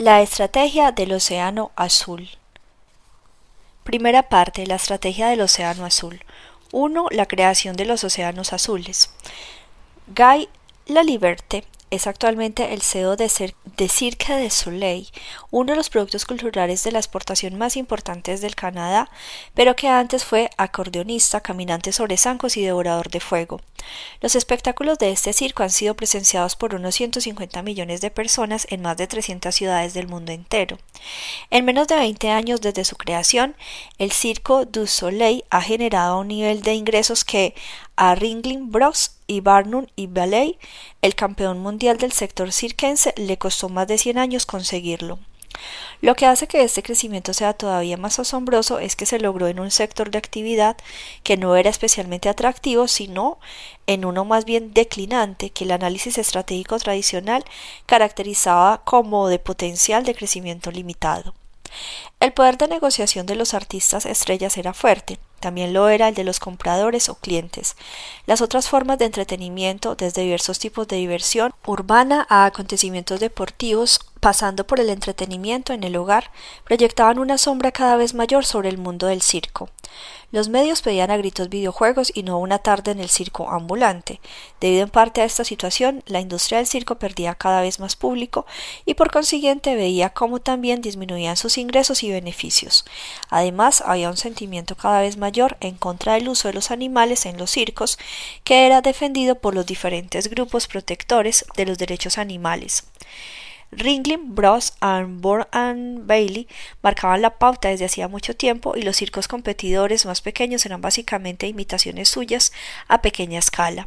La estrategia del Océano Azul. Primera parte, la estrategia del Océano Azul. 1. La creación de los océanos azules. Guy Laliberte es actualmente el CEO de, Cirque de Soleil, uno de los productos culturales de la exportación más importantes del Canadá, pero que antes fue acordeonista, caminante sobre zancos y devorador de fuego. Los espectáculos de este circo han sido presenciados por unos 150 millones de personas en más de 300 ciudades del mundo entero. En menos de 20 años desde su creación, el Circo du Soleil ha generado un nivel de ingresos que a Ringling Bros y Barnum y Ballet, el campeón mundial del sector circense, le costó más de 100 años conseguirlo. Lo que hace que este crecimiento sea todavía más asombroso es que se logró en un sector de actividad que no era especialmente atractivo, sino en uno más bien declinante que el análisis estratégico tradicional caracterizaba como de potencial de crecimiento limitado. El poder de negociación de los artistas estrellas era fuerte, también lo era el de los compradores o clientes. Las otras formas de entretenimiento, desde diversos tipos de diversión urbana a acontecimientos deportivos, pasando por el entretenimiento en el hogar, proyectaban una sombra cada vez mayor sobre el mundo del circo. Los medios pedían a gritos videojuegos y no una tarde en el circo ambulante. Debido en parte a esta situación, la industria del circo perdía cada vez más público y por consiguiente veía cómo también disminuían sus ingresos y beneficios. Además, había un sentimiento cada vez mayor en contra del uso de los animales en los circos, que era defendido por los diferentes grupos protectores de los derechos animales. Ringling Bros. and Born Bailey marcaban la pauta desde hacía mucho tiempo y los circos competidores más pequeños eran básicamente imitaciones suyas a pequeña escala.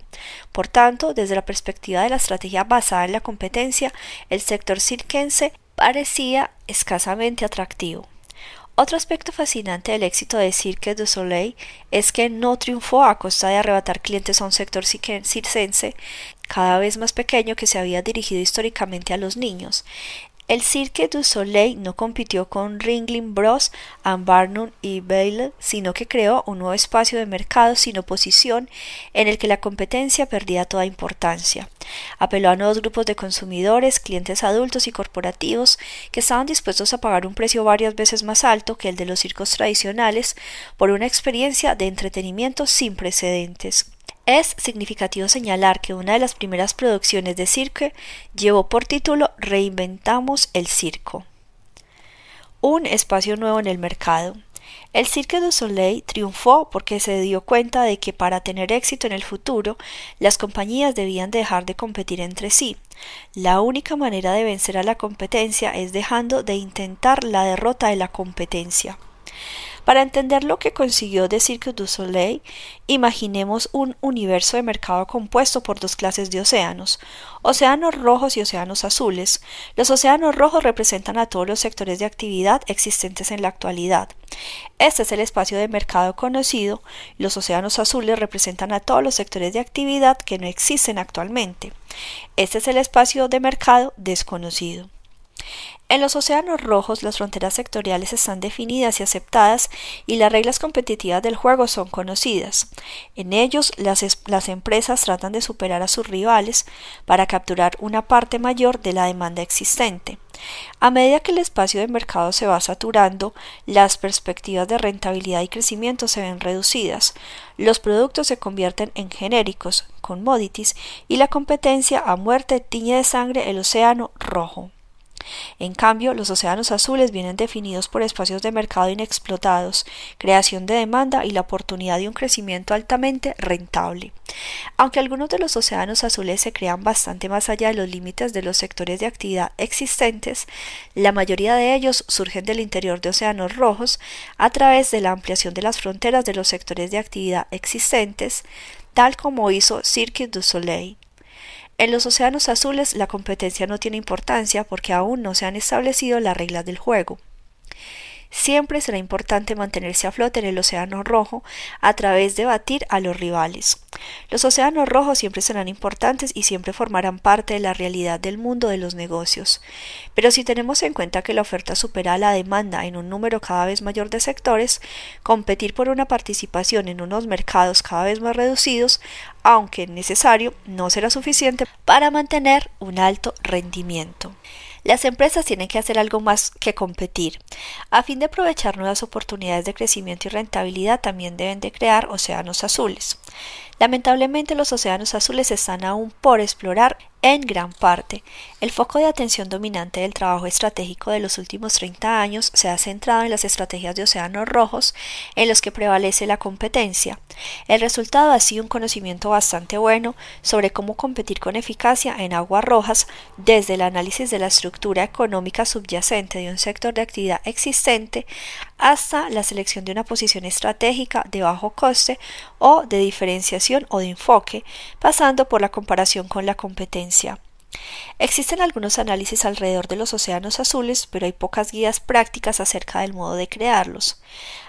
Por tanto, desde la perspectiva de la estrategia basada en la competencia, el sector circense parecía escasamente atractivo. Otro aspecto fascinante del éxito de Cirque du Soleil es que no triunfó a costa de arrebatar clientes a un sector circense cada vez más pequeño que se había dirigido históricamente a los niños. El Cirque du Soleil no compitió con Ringling Bros, and Barnum y Bailey, sino que creó un nuevo espacio de mercado sin oposición en el que la competencia perdía toda importancia. Apeló a nuevos grupos de consumidores, clientes adultos y corporativos que estaban dispuestos a pagar un precio varias veces más alto que el de los circos tradicionales por una experiencia de entretenimiento sin precedentes. Es significativo señalar que una de las primeras producciones de Cirque llevó por título Reinventamos el circo. Un espacio nuevo en el mercado. El Cirque du Soleil triunfó porque se dio cuenta de que para tener éxito en el futuro, las compañías debían dejar de competir entre sí. La única manera de vencer a la competencia es dejando de intentar la derrota de la competencia. Para entender lo que consiguió de Cirque du Soleil, imaginemos un universo de mercado compuesto por dos clases de océanos, océanos rojos y océanos azules. Los océanos rojos representan a todos los sectores de actividad existentes en la actualidad. Este es el espacio de mercado conocido, los océanos azules representan a todos los sectores de actividad que no existen actualmente. Este es el espacio de mercado desconocido. En los océanos rojos las fronteras sectoriales están definidas y aceptadas y las reglas competitivas del juego son conocidas. En ellos las, empresas tratan de superar a sus rivales para capturar una parte mayor de la demanda existente. A medida que el espacio de mercado se va saturando, las perspectivas de rentabilidad y crecimiento se ven reducidas, los productos se convierten en genéricos, commodities, y la competencia a muerte tiñe de sangre el océano rojo. En cambio, los océanos azules vienen definidos por espacios de mercado inexplotados, creación de demanda y la oportunidad de un crecimiento altamente rentable. Aunque algunos de los océanos azules se crean bastante más allá de los límites de los sectores de actividad existentes, la mayoría de ellos surgen del interior de océanos rojos a través de la ampliación de las fronteras de los sectores de actividad existentes, tal como hizo Cirque du Soleil. En los océanos azules la competencia no tiene importancia porque aún no se han establecido las reglas del juego. Siempre será importante mantenerse a flote en el océano rojo a través de batir a los rivales. Los océanos rojos siempre serán importantes y siempre formarán parte de la realidad del mundo de los negocios. Pero si tenemos en cuenta que la oferta supera la demanda en un número cada vez mayor de sectores, competir por una participación en unos mercados cada vez más reducidos, aunque necesario, no será suficiente para mantener un alto rendimiento. Las empresas tienen que hacer algo más que competir. A fin de aprovechar nuevas oportunidades de crecimiento y rentabilidad, también deben de crear océanos azules. Lamentablemente los océanos azules están aún por explorar en gran parte. El foco de atención dominante del trabajo estratégico de los últimos 30 años se ha centrado en las estrategias de océanos rojos en los que prevalece la competencia. El resultado ha sido un conocimiento bastante bueno sobre cómo competir con eficacia en aguas rojas desde el análisis de la estructura económica subyacente de un sector de actividad existente hasta la selección de una posición estratégica de bajo coste o de diferenciación o de enfoque, pasando por la comparación con la competencia. Existen algunos análisis alrededor de los océanos azules, pero hay pocas guías prácticas acerca del modo de crearlos.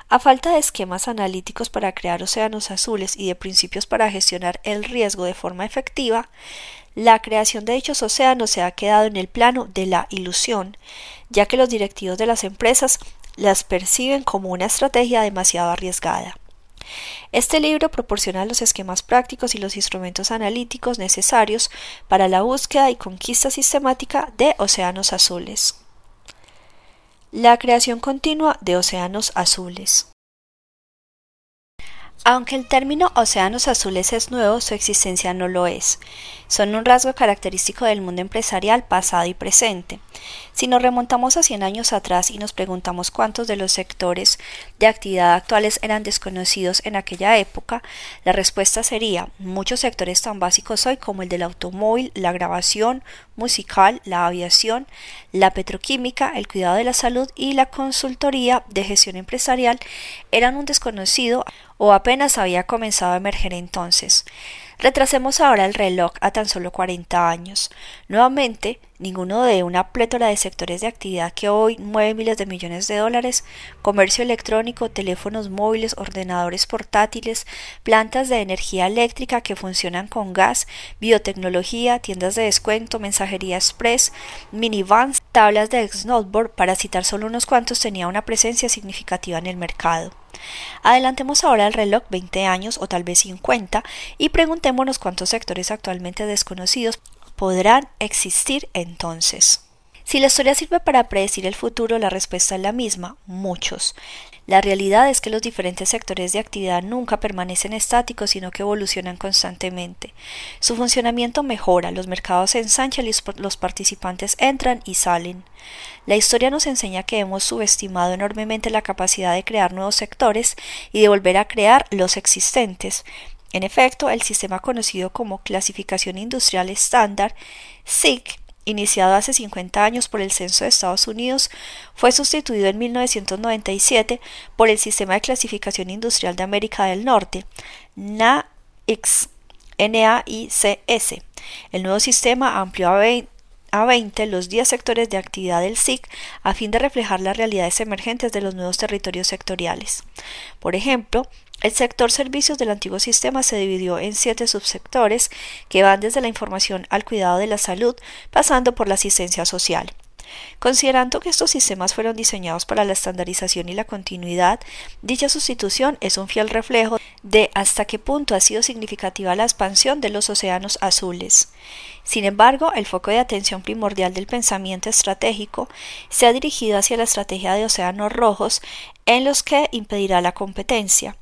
A falta de esquemas analíticos para crear océanos azules y de principios para gestionar el riesgo de forma efectiva, la creación de dichos océanos se ha quedado en el plano de la ilusión, ya que los directivos de las empresas las perciben como una estrategia demasiado arriesgada. Este libro proporciona los esquemas prácticos y los instrumentos analíticos necesarios para la búsqueda y conquista sistemática de océanos azules. La creación continua de océanos azules. Aunque el término océanos azules es nuevo, su existencia no lo es. Son un rasgo característico del mundo empresarial pasado y presente. Si nos remontamos a 100 años atrás y nos preguntamos cuántos de los sectores de actividad actuales eran desconocidos en aquella época, la respuesta sería muchos sectores tan básicos hoy como el del automóvil, la grabación musical, la aviación, la petroquímica, el cuidado de la salud y la consultoría de gestión empresarial eran un desconocido o apenas había comenzado a emerger entonces. Retrasemos ahora el reloj a tan solo 40 años. Nuevamente, ninguno de una plétora de sectores de actividad que hoy mueve miles de millones de dólares, comercio electrónico, teléfonos móviles, ordenadores portátiles, plantas de energía eléctrica que funcionan con gas, biotecnología, tiendas de descuento, mensajería express, minivans, tablas de snowboard, para citar solo unos cuantos, tenía una presencia significativa en el mercado. Adelantemos ahora el reloj 20 años o tal vez 50 y preguntémonos cuántos sectores actualmente desconocidos podrán existir entonces. Si la historia sirve para predecir el futuro, la respuesta es la misma, muchos. La realidad es que los diferentes sectores de actividad nunca permanecen estáticos, sino que evolucionan constantemente. Su funcionamiento mejora, los mercados se ensanchan y los participantes entran y salen. La historia nos enseña que hemos subestimado enormemente la capacidad de crear nuevos sectores y de volver a crear los existentes. En efecto, el sistema conocido como clasificación industrial estándar, SIC, iniciado hace 50 años por el Censo de Estados Unidos, fue sustituido en 1997 por el Sistema de Clasificación Industrial de América del Norte, NAICS. El nuevo sistema amplió a 20 a 20 los 10 sectores de actividad del SIC a fin de reflejar las realidades emergentes de los nuevos territorios sectoriales. Por ejemplo, el sector servicios del antiguo sistema se dividió en siete subsectores que van desde la información al cuidado de la salud, pasando por la asistencia social. Considerando que estos sistemas fueron diseñados para la estandarización y la continuidad, dicha sustitución es un fiel reflejo de hasta qué punto ha sido significativa la expansión de los océanos azules. Sin embargo, el foco de atención primordial del pensamiento estratégico se ha dirigido hacia la estrategia de océanos rojos en los que impedirá la competencia.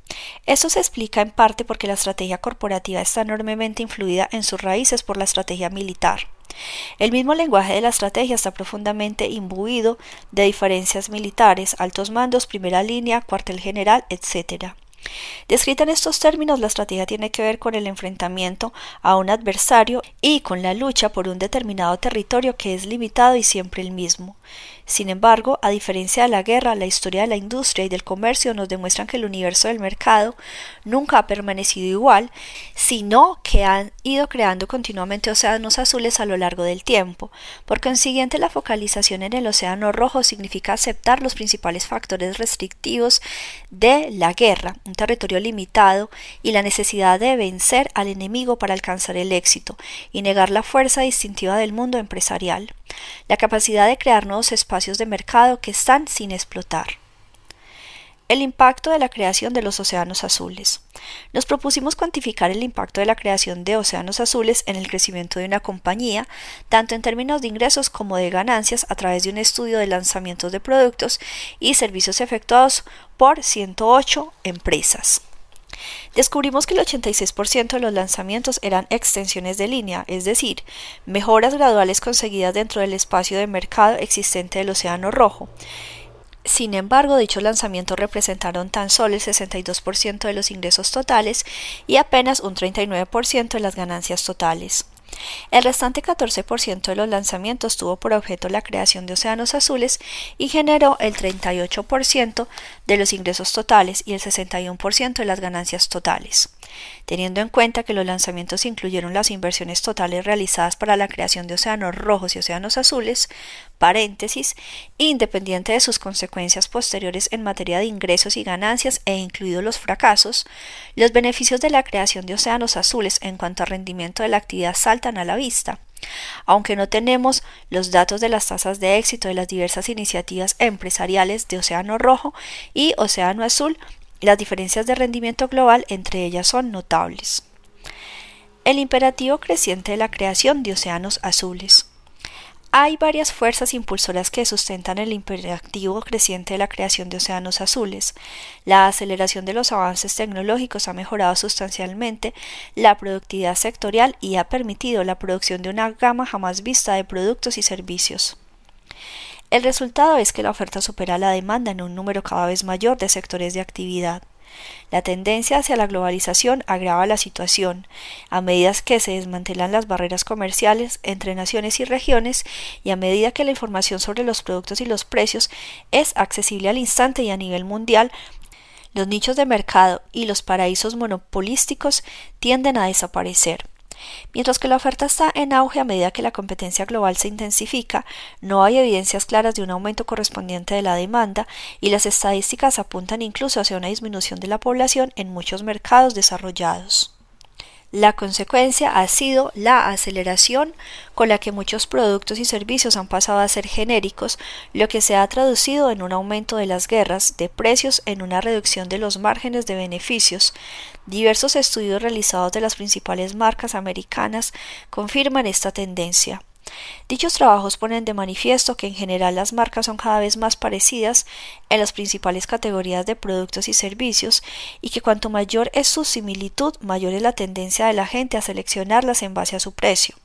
Esto se explica en parte porque la estrategia corporativa está enormemente influida en sus raíces por la estrategia militar. El mismo lenguaje de la estrategia está profundamente imbuido de diferencias militares, altos mandos, primera línea, cuartel general, etc. Descrita en estos términos, la estrategia tiene que ver con el enfrentamiento a un adversario y con la lucha por un determinado territorio que es limitado y siempre el mismo. Sin embargo, a diferencia de la guerra, la historia de la industria y del comercio nos demuestran que el universo del mercado nunca ha permanecido igual, sino que han ido creando continuamente océanos azules a lo largo del tiempo. Por consiguiente, la focalización en el océano rojo significa aceptar los principales factores restrictivos de la guerra, un territorio limitado y la necesidad de vencer al enemigo para alcanzar el éxito, y negar la fuerza distintiva del mundo empresarial la capacidad de crear nuevos espacios de mercado que están sin explotar. El impacto de la creación de los océanos azules. Nos propusimos cuantificar el impacto de la creación de océanos azules en el crecimiento de una compañía, tanto en términos de ingresos como de ganancias, a través de un estudio de lanzamientos de productos y servicios efectuados por 108 empresas. Descubrimos que el 86% de los lanzamientos eran extensiones de línea, es decir, mejoras graduales conseguidas dentro del espacio de mercado existente del Océano Rojo, sin embargo, dichos lanzamientos representaron tan solo el 62% de los ingresos totales y apenas un 39% de las ganancias totales. El restante 14% de los lanzamientos tuvo por objeto la creación de océanos azules y generó el 38% de los ingresos totales y el 61% de las ganancias totales. Teniendo en cuenta que los lanzamientos incluyeron las inversiones totales realizadas para la creación de océanos rojos y océanos azules, paréntesis, independiente de sus consecuencias posteriores en materia de ingresos y ganancias e incluidos los fracasos, los beneficios de la creación de océanos azules en cuanto a rendimiento de la actividad saltan a la vista. Aunque no tenemos los datos de las tasas de éxito de las diversas iniciativas empresariales de Océano Rojo y Océano Azul, las diferencias de rendimiento global entre ellas son notables. El imperativo creciente de la creación de océanos azules. Hay varias fuerzas impulsoras que sustentan el imperativo creciente de la creación de océanos azules. La aceleración de los avances tecnológicos ha mejorado sustancialmente la productividad sectorial y ha permitido la producción de una gama jamás vista de productos y servicios. El resultado es que la oferta supera la demanda en un número cada vez mayor de sectores de actividad. La tendencia hacia la globalización agrava la situación, a medida que se desmantelan las barreras comerciales entre naciones y regiones y a medida que la información sobre los productos y los precios es accesible al instante y a nivel mundial, los nichos de mercado y los paraísos monopolísticos tienden a desaparecer. Mientras que la oferta está en auge a medida que la competencia global se intensifica, no hay evidencias claras de un aumento correspondiente de la demanda y las estadísticas apuntan incluso hacia una disminución de la población en muchos mercados desarrollados. La consecuencia ha sido la aceleración con la que muchos productos y servicios han pasado a ser genéricos, lo que se ha traducido en un aumento de las guerras de precios, en una reducción de los márgenes de beneficios. Diversos estudios realizados de las principales marcas americanas confirman esta tendencia. Dichos trabajos ponen de manifiesto que en general las marcas son cada vez más parecidas en las principales categorías de productos y servicios y que cuanto mayor es su similitud, mayor es la tendencia de la gente a seleccionarlas en base a su precio.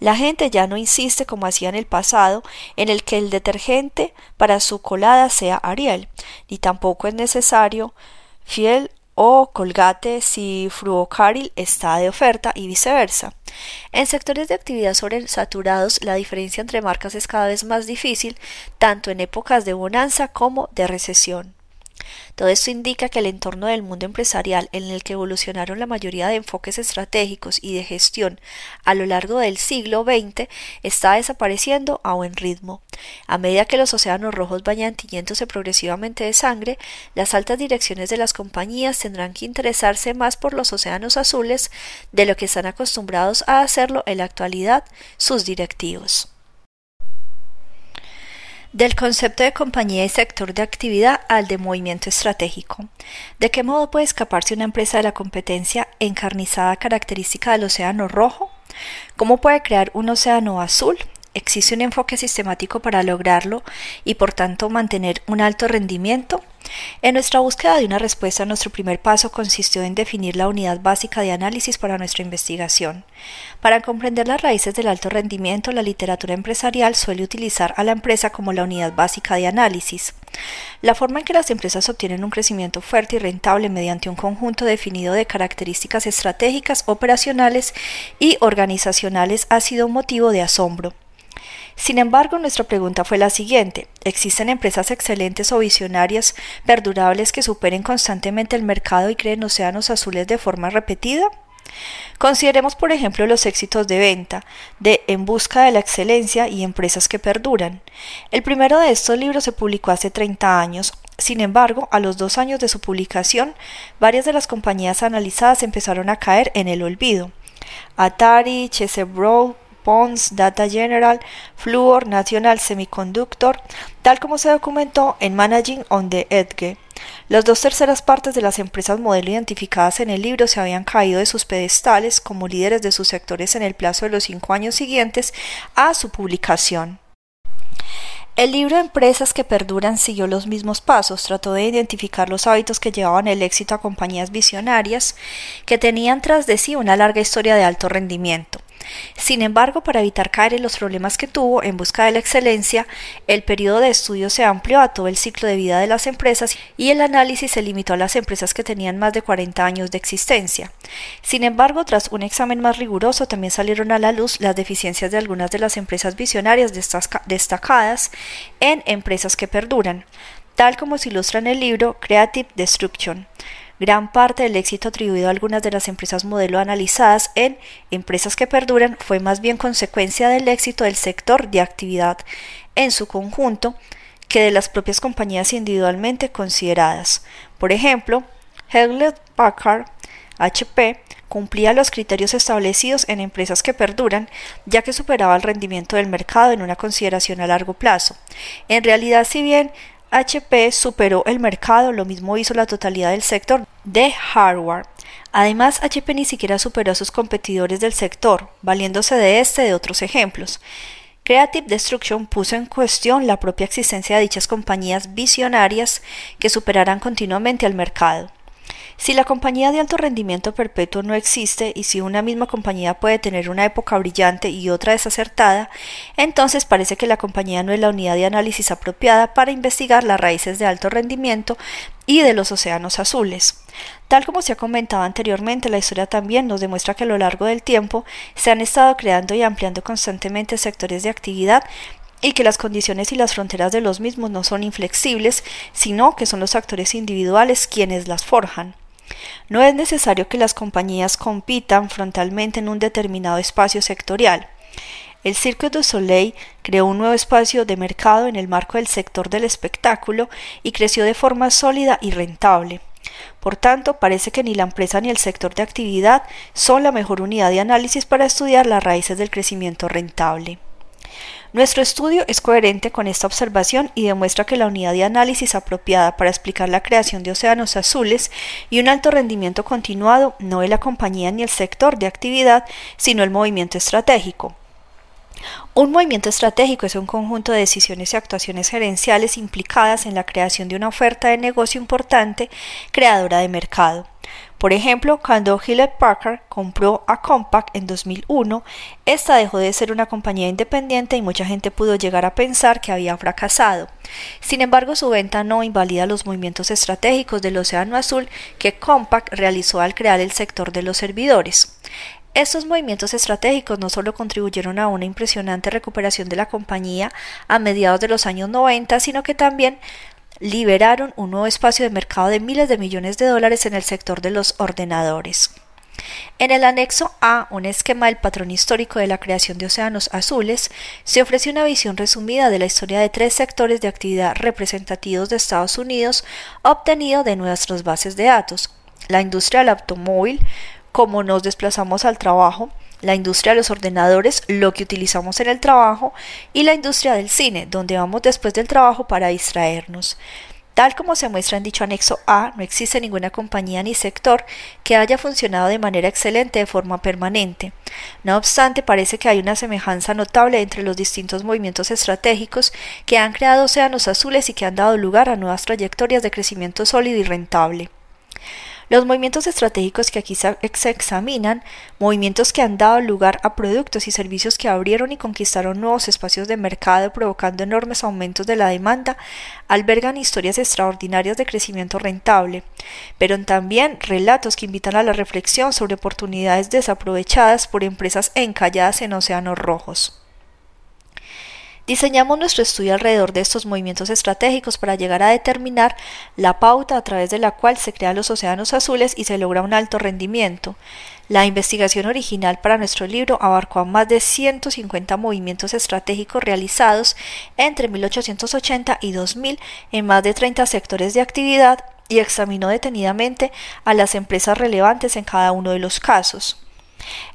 La gente ya no insiste como hacía en el pasado en el que el detergente para su colada sea Ariel, ni tampoco es necesario fiel o Colgate si Fruocaril está de oferta y viceversa. En sectores de actividad sobresaturados, la diferencia entre marcas es cada vez más difícil, tanto en épocas de bonanza como de recesión. Todo esto indica que el entorno del mundo empresarial en el que evolucionaron la mayoría de enfoques estratégicos y de gestión a lo largo del siglo XX está desapareciendo a buen ritmo. A medida que los océanos rojos vayan tiñéndose progresivamente de sangre, las altas direcciones de las compañías tendrán que interesarse más por los océanos azules de lo que están acostumbrados a hacerlo en la actualidad sus directivos. Del concepto de compañía y sector de actividad al de movimiento estratégico. ¿De qué modo puede escaparse una empresa de la competencia encarnizada característica del océano rojo? ¿Cómo puede crear un océano azul? ¿Existe un enfoque sistemático para lograrlo y por tanto mantener un alto rendimiento? En nuestra búsqueda de una respuesta, nuestro primer paso consistió en definir la unidad básica de análisis para nuestra investigación. Para comprender las raíces del alto rendimiento, la literatura empresarial suele utilizar a la empresa como la unidad básica de análisis. La forma en que las empresas obtienen un crecimiento fuerte y rentable mediante un conjunto definido de características estratégicas, operacionales y organizacionales ha sido motivo de asombro. Sin embargo, nuestra pregunta fue la siguiente. ¿Existen empresas excelentes o visionarias, perdurables que superen constantemente el mercado y creen océanos azules de forma repetida? Consideremos, por ejemplo, los éxitos de venta de En Busca de la Excelencia y Empresas que Perduran. El primero de estos libros se publicó hace 30 años. Sin embargo, a los dos años de su publicación, varias de las compañías analizadas empezaron a caer en el olvido. Atari, Chevrolet, Pons, Data General, Fluor, National Semiconductor, tal como se documentó en Managing on the Edge. Las dos terceras partes de las empresas modelo identificadas en el libro se habían caído de sus pedestales como líderes de sus sectores en el plazo de los cinco años siguientes a su publicación. El libro Empresas que Perduran siguió los mismos pasos, trató de identificar los hábitos que llevaban el éxito a compañías visionarias que tenían tras de sí una larga historia de alto rendimiento. Sin embargo, para evitar caer en los problemas que tuvo en busca de la excelencia, el periodo de estudio se amplió a todo el ciclo de vida de las empresas y el análisis se limitó a las empresas que tenían más de 40 años de existencia. Sin embargo, tras un examen más riguroso, también salieron a la luz las deficiencias de algunas de las empresas visionarias destacadas en empresas que perduran, tal como se ilustra en el libro Creative Destruction. Gran parte del éxito atribuido a algunas de las empresas modelo analizadas en Empresas que Perduran fue más bien consecuencia del éxito del sector de actividad en su conjunto que de las propias compañías individualmente consideradas. Por ejemplo, Hewlett Packard HP cumplía los criterios establecidos en empresas que perduran, ya que superaba el rendimiento del mercado en una consideración a largo plazo. En realidad, si bien HP superó el mercado, lo mismo hizo la totalidad del sector de hardware. Además, HP ni siquiera superó a sus competidores del sector, valiéndose de este de otros ejemplos. Creative Destruction puso en cuestión la propia existencia de dichas compañías visionarias que superaran continuamente al mercado. Si la compañía de alto rendimiento perpetuo no existe y si una misma compañía puede tener una época brillante y otra desacertada, entonces parece que la compañía no es la unidad de análisis apropiada para investigar las raíces de alto rendimiento y de los océanos azules. Tal como se ha comentado anteriormente, la historia también nos demuestra que a lo largo del tiempo se han estado creando y ampliando constantemente sectores de actividad y que las condiciones y las fronteras de los mismos no son inflexibles, sino que son los actores individuales quienes las forjan. No es necesario que las compañías compitan frontalmente en un determinado espacio sectorial. El Cirque du Soleil creó un nuevo espacio de mercado en el marco del sector del espectáculo y creció de forma sólida y rentable. Por tanto, parece que ni la empresa ni el sector de actividad son la mejor unidad de análisis para estudiar las raíces del crecimiento rentable. Nuestro estudio es coherente con esta observación y demuestra que la unidad de análisis apropiada para explicar la creación de océanos azules y un alto rendimiento continuado no es la compañía ni el sector de actividad, sino el movimiento estratégico. Un movimiento estratégico es un conjunto de decisiones y actuaciones gerenciales implicadas en la creación de una oferta de negocio importante creadora de mercado. Por ejemplo, cuando Hewlett Packard compró a Compaq en 2001, esta dejó de ser una compañía independiente y mucha gente pudo llegar a pensar que había fracasado. Sin embargo, su venta no invalida los movimientos estratégicos del Océano Azul que Compaq realizó al crear el sector de los servidores. Estos movimientos estratégicos no solo contribuyeron a una impresionante recuperación de la compañía a mediados de los años 90, sino que también liberaron un nuevo espacio de mercado de miles de millones de dólares en el sector de los ordenadores. En el anexo A, un esquema del patrón histórico de la creación de océanos azules, se ofrece una visión resumida de la historia de tres sectores de actividad representativos de Estados Unidos obtenido de nuestras bases de datos, la industria del automóvil, cómo nos desplazamos al trabajo, la industria de los ordenadores, lo que utilizamos en el trabajo, y la industria del cine, donde vamos después del trabajo para distraernos. Tal como se muestra en dicho anexo A, no existe ninguna compañía ni sector que haya funcionado de manera excelente de forma permanente. No obstante, parece que hay una semejanza notable entre los distintos movimientos estratégicos que han creado océanos azules y que han dado lugar a nuevas trayectorias de crecimiento sólido y rentable. Los movimientos estratégicos que aquí se examinan, movimientos que han dado lugar a productos y servicios que abrieron y conquistaron nuevos espacios de mercado provocando enormes aumentos de la demanda, albergan historias extraordinarias de crecimiento rentable, pero también relatos que invitan a la reflexión sobre oportunidades desaprovechadas por empresas encalladas en océanos rojos. Diseñamos nuestro estudio alrededor de estos movimientos estratégicos para llegar a determinar la pauta a través de la cual se crean los océanos azules y se logra un alto rendimiento. La investigación original para nuestro libro abarcó a más de 150 movimientos estratégicos realizados entre 1880 y 2000 en más de 30 sectores de actividad y examinó detenidamente a las empresas relevantes en cada uno de los casos.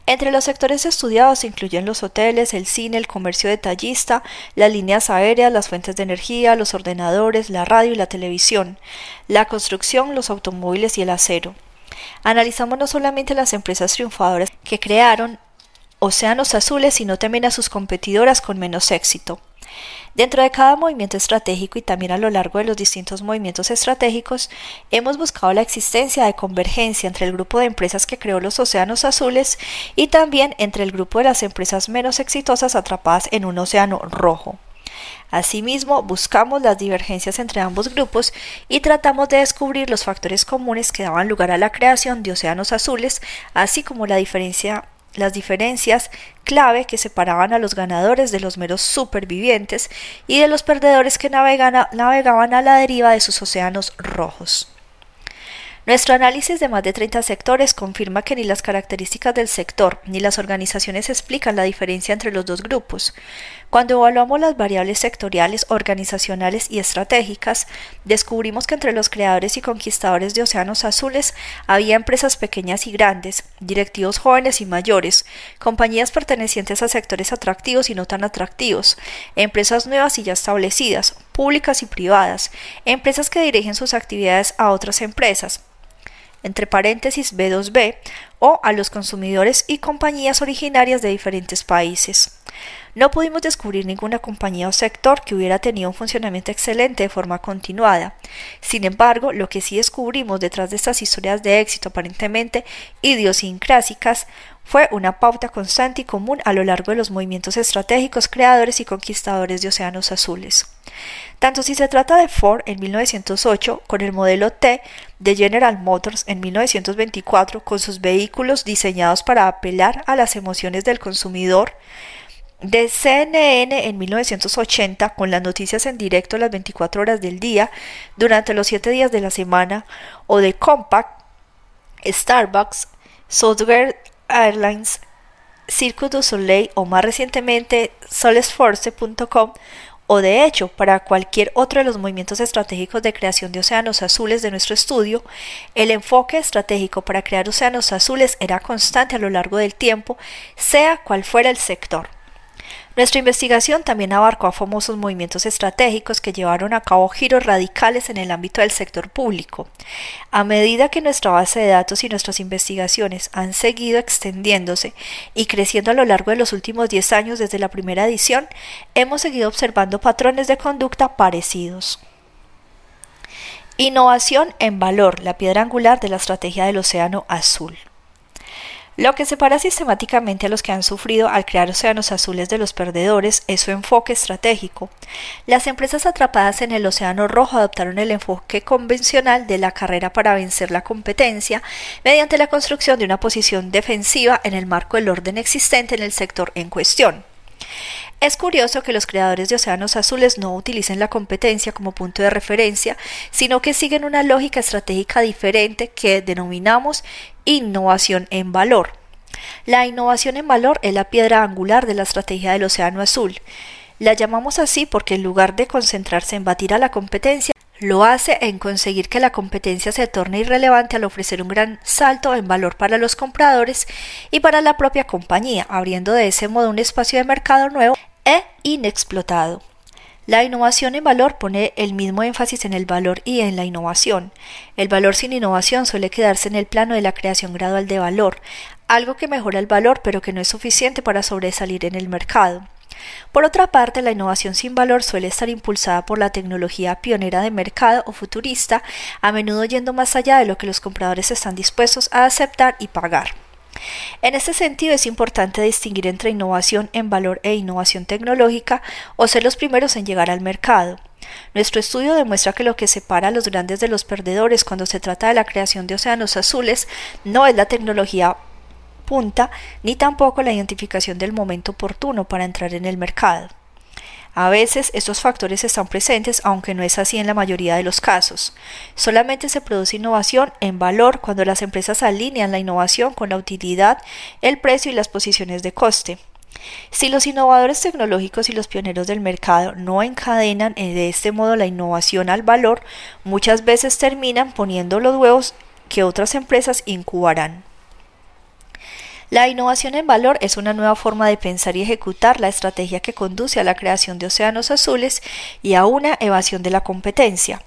Entre los sectores estudiados se incluyen los hoteles, el cine, el comercio detallista, las líneas aéreas, las fuentes de energía, los ordenadores, la radio y la televisión, la construcción, los automóviles y el acero. Analizamos no solamente las empresas triunfadoras que crearon océanos azules, sino también a sus competidoras con menos éxito. Dentro de cada movimiento estratégico y también a lo largo de los distintos movimientos estratégicos, hemos buscado la existencia de convergencia entre el grupo de empresas que creó los océanos azules y también entre el grupo de las empresas menos exitosas atrapadas en un océano rojo. Asimismo, buscamos las divergencias entre ambos grupos y tratamos de descubrir los factores comunes que daban lugar a la creación de océanos azules, así como la diferencia las diferencias clave que separaban a los ganadores de los meros supervivientes y de los perdedores que navegaban a la deriva de sus océanos rojos. Nuestro análisis de más de 30 sectores confirma que ni las características del sector ni las organizaciones explican la diferencia entre los dos grupos. Cuando evaluamos las variables sectoriales, organizacionales y estratégicas, descubrimos que entre los creadores y conquistadores de océanos azules había empresas pequeñas y grandes, directivos jóvenes y mayores, compañías pertenecientes a sectores atractivos y no tan atractivos, empresas nuevas y ya establecidas, públicas y privadas, empresas que dirigen sus actividades a otras empresas, entre paréntesis B2B, o a los consumidores y compañías originarias de diferentes países. No pudimos descubrir ninguna compañía o sector que hubiera tenido un funcionamiento excelente de forma continuada. Sin embargo, lo que sí descubrimos detrás de estas historias de éxito aparentemente idiosincrásicas fue una pauta constante y común a lo largo de los movimientos estratégicos creadores y conquistadores de océanos azules. Tanto si se trata de Ford en 1908 con el modelo T, de General Motors en 1924 con sus vehículos diseñados para apelar a las emociones del consumidor, de CNN en 1980 con las noticias en directo las 24 horas del día durante los 7 días de la semana o de Compaq, Starbucks, Software Airlines, Cirque du Soleil o más recientemente solesforce.com o de hecho para cualquier otro de los movimientos estratégicos de creación de océanos azules de nuestro estudio, el enfoque estratégico para crear océanos azules era constante a lo largo del tiempo, sea cual fuera el sector. Nuestra investigación también abarcó a famosos movimientos estratégicos que llevaron a cabo giros radicales en el ámbito del sector público. A medida que nuestra base de datos y nuestras investigaciones han seguido extendiéndose y creciendo a lo largo de los últimos 10 años desde la primera edición, hemos seguido observando patrones de conducta parecidos. Innovación en valor, la piedra angular de la estrategia del Océano Azul. Lo que separa sistemáticamente a los que han sufrido al crear océanos azules de los perdedores es su enfoque estratégico. Las empresas atrapadas en el océano rojo adoptaron el enfoque convencional de la carrera para vencer la competencia mediante la construcción de una posición defensiva en el marco del orden existente en el sector en cuestión. Es curioso que los creadores de océanos azules no utilicen la competencia como punto de referencia, sino que siguen una lógica estratégica diferente que denominamos innovación en valor. La innovación en valor es la piedra angular de la estrategia del Océano Azul. La llamamos así porque en lugar de concentrarse en batir a la competencia, lo hace en conseguir que la competencia se torne irrelevante al ofrecer un gran salto en valor para los compradores y para la propia compañía, abriendo de ese modo un espacio de mercado nuevo e inexplotado. La innovación en valor pone el mismo énfasis en el valor y en la innovación. El valor sin innovación suele quedarse en el plano de la creación gradual de valor, algo que mejora el valor pero que no es suficiente para sobresalir en el mercado. Por otra parte, la innovación sin valor suele estar impulsada por la tecnología pionera de mercado o futurista, a menudo yendo más allá de lo que los compradores están dispuestos a aceptar y pagar. En este sentido es importante distinguir entre innovación en valor e innovación tecnológica o ser los primeros en llegar al mercado. Nuestro estudio demuestra que lo que separa a los grandes de los perdedores cuando se trata de la creación de océanos azules no es la tecnología punta ni tampoco la identificación del momento oportuno para entrar en el mercado. A veces estos factores están presentes, aunque no es así en la mayoría de los casos. Solamente se produce innovación en valor cuando las empresas alinean la innovación con la utilidad, el precio y las posiciones de coste. Si los innovadores tecnológicos y los pioneros del mercado no encadenan de este modo la innovación al valor, muchas veces terminan poniendo los huevos que otras empresas incubarán. La innovación en valor es una nueva forma de pensar y ejecutar la estrategia que conduce a la creación de océanos azules y a una evasión de la competencia.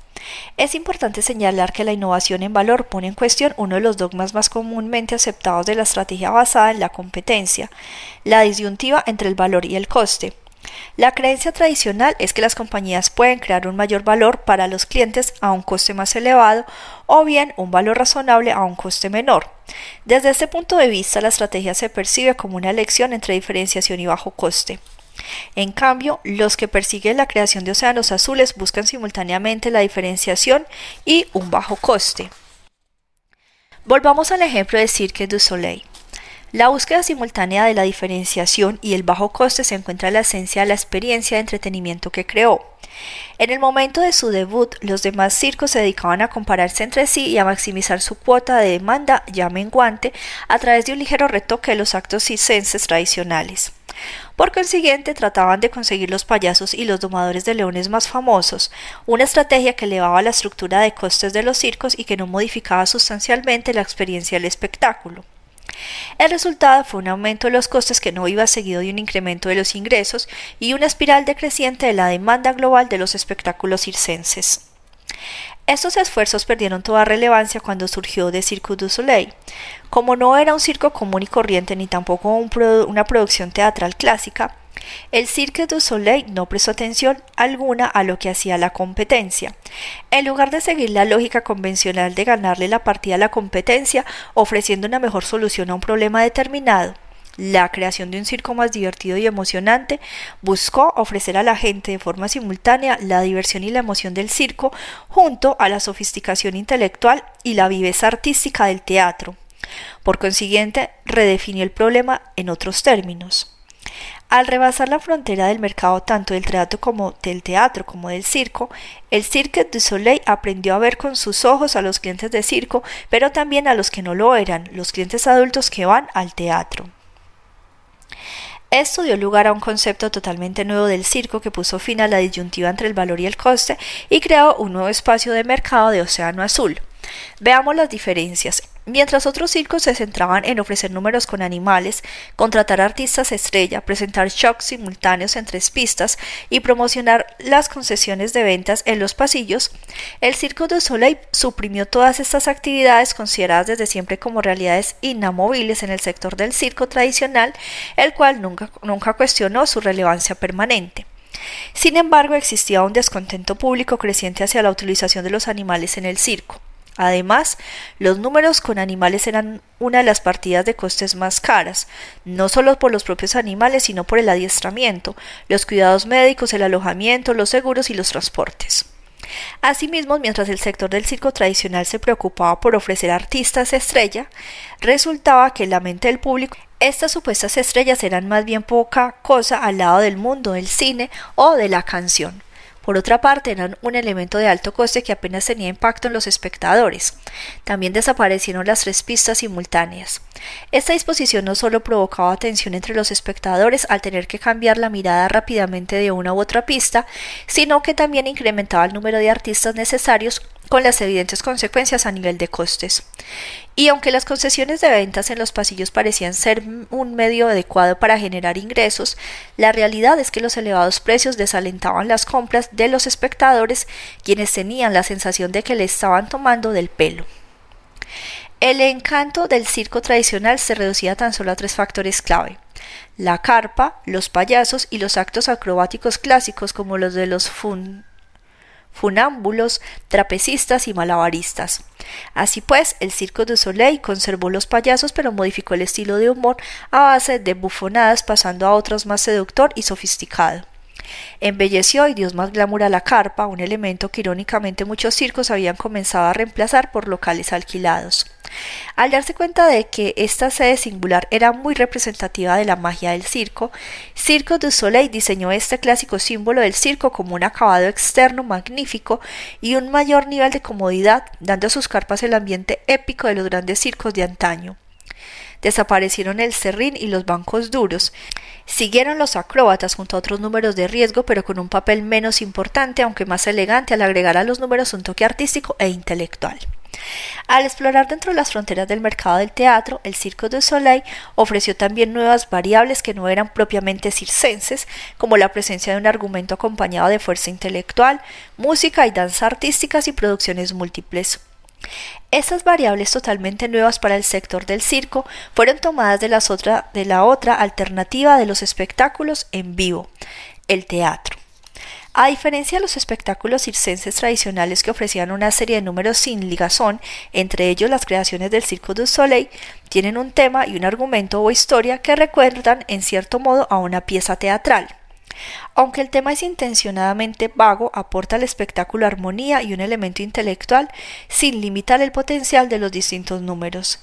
Es importante señalar que la innovación en valor pone en cuestión uno de los dogmas más comúnmente aceptados de la estrategia basada en la competencia, la disyuntiva entre el valor y el coste. La creencia tradicional es que las compañías pueden crear un mayor valor para los clientes a un coste más elevado o bien un valor razonable a un coste menor. Desde este punto de vista, la estrategia se percibe como una elección entre diferenciación y bajo coste. En cambio, los que persiguen la creación de océanos azules buscan simultáneamente la diferenciación y un bajo coste. Volvamos al ejemplo de Cirque du Soleil. La búsqueda simultánea de la diferenciación y el bajo coste se encuentra en la esencia de la experiencia de entretenimiento que creó. En el momento de su debut, los demás circos se dedicaban a compararse entre sí y a maximizar su cuota de demanda ya menguante a través de un ligero retoque de los actos circenses tradicionales. Por consiguiente, trataban de conseguir los payasos y los domadores de leones más famosos, una estrategia que elevaba la estructura de costes de los circos y que no modificaba sustancialmente la experiencia del espectáculo. El resultado fue un aumento de los costes que no iba seguido de un incremento de los ingresos y una espiral decreciente de la demanda global de los espectáculos circenses. Estos esfuerzos perdieron toda relevancia cuando surgió de Cirque du Soleil. Como no era un circo común y corriente ni tampoco una producción teatral clásica, el Cirque du Soleil no prestó atención alguna a lo que hacía la competencia. En lugar de seguir la lógica convencional de ganarle la partida a la competencia ofreciendo una mejor solución a un problema determinado, la creación de un circo más divertido y emocionante buscó ofrecer a la gente de forma simultánea la diversión y la emoción del circo junto a la sofisticación intelectual y la viveza artística del teatro. Por consiguiente, redefinió el problema en otros términos. Al rebasar la frontera del mercado tanto del teatro como del teatro como del circo, el Cirque du Soleil aprendió a ver con sus ojos a los clientes de circo, pero también a los que no lo eran, los clientes adultos que van al teatro. Esto dio lugar a un concepto totalmente nuevo del circo que puso fin a la disyuntiva entre el valor y el coste y creó un nuevo espacio de mercado de océano azul. Veamos las diferencias. Mientras otros circos se centraban en ofrecer números con animales, contratar artistas estrella, presentar shocks simultáneos en tres pistas y promocionar las concesiones de ventas en los pasillos, el Circo de Soleil suprimió todas estas actividades consideradas desde siempre como realidades inamovibles en el sector del circo tradicional, el cual nunca, nunca cuestionó su relevancia permanente. Sin embargo, existía un descontento público creciente hacia la utilización de los animales en el circo. Además, los números con animales eran una de las partidas de costes más caras, no solo por los propios animales, sino por el adiestramiento, los cuidados médicos, el alojamiento, los seguros y los transportes. Asimismo, mientras el sector del circo tradicional se preocupaba por ofrecer artistas estrella, resultaba que en la mente del público estas supuestas estrellas eran más bien poca cosa al lado del mundo del cine o de la canción. Por otra parte, eran un elemento de alto coste que apenas tenía impacto en los espectadores. También desaparecieron las tres pistas simultáneas. Esta disposición no solo provocaba tensión entre los espectadores al tener que cambiar la mirada rápidamente de una u otra pista, sino que también incrementaba el número de artistas necesarios con las evidentes consecuencias a nivel de costes. Y aunque las concesiones de ventas en los pasillos parecían ser un medio adecuado para generar ingresos, la realidad es que los elevados precios desalentaban las compras de los espectadores, quienes tenían la sensación de que le estaban tomando del pelo. El encanto del circo tradicional se reducía tan solo a tres factores clave la carpa, los payasos y los actos acrobáticos clásicos como los de los fun funámbulos, trapecistas y malabaristas. Así pues, el Circo du Soleil conservó los payasos pero modificó el estilo de humor a base de bufonadas pasando a otros más seductor y sofisticado. Embelleció y dio más glamour a la carpa, un elemento que irónicamente muchos circos habían comenzado a reemplazar por locales alquilados. Al darse cuenta de que esta sede singular era muy representativa de la magia del circo, Circo du Soleil diseñó este clásico símbolo del circo como un acabado externo magnífico y un mayor nivel de comodidad, dando a sus carpas el ambiente épico de los grandes circos de antaño. Desaparecieron el serrín y los bancos duros. Siguieron los acróbatas junto a otros números de riesgo, pero con un papel menos importante, aunque más elegante, al agregar a los números un toque artístico e intelectual. Al explorar dentro de las fronteras del mercado del teatro, el Circo du Soleil ofreció también nuevas variables que no eran propiamente circenses, como la presencia de un argumento acompañado de fuerza intelectual, música y danza artísticas y producciones múltiples. Estas variables totalmente nuevas para el sector del circo fueron tomadas de, de la otra alternativa de los espectáculos en vivo, el teatro. A diferencia de los espectáculos circenses tradicionales que ofrecían una serie de números sin ligazón, entre ellos las creaciones del Circo du Soleil, tienen un tema y un argumento o historia que recuerdan en cierto modo a una pieza teatral. Aunque el tema es intencionadamente vago, aporta al espectáculo armonía y un elemento intelectual sin limitar el potencial de los distintos números.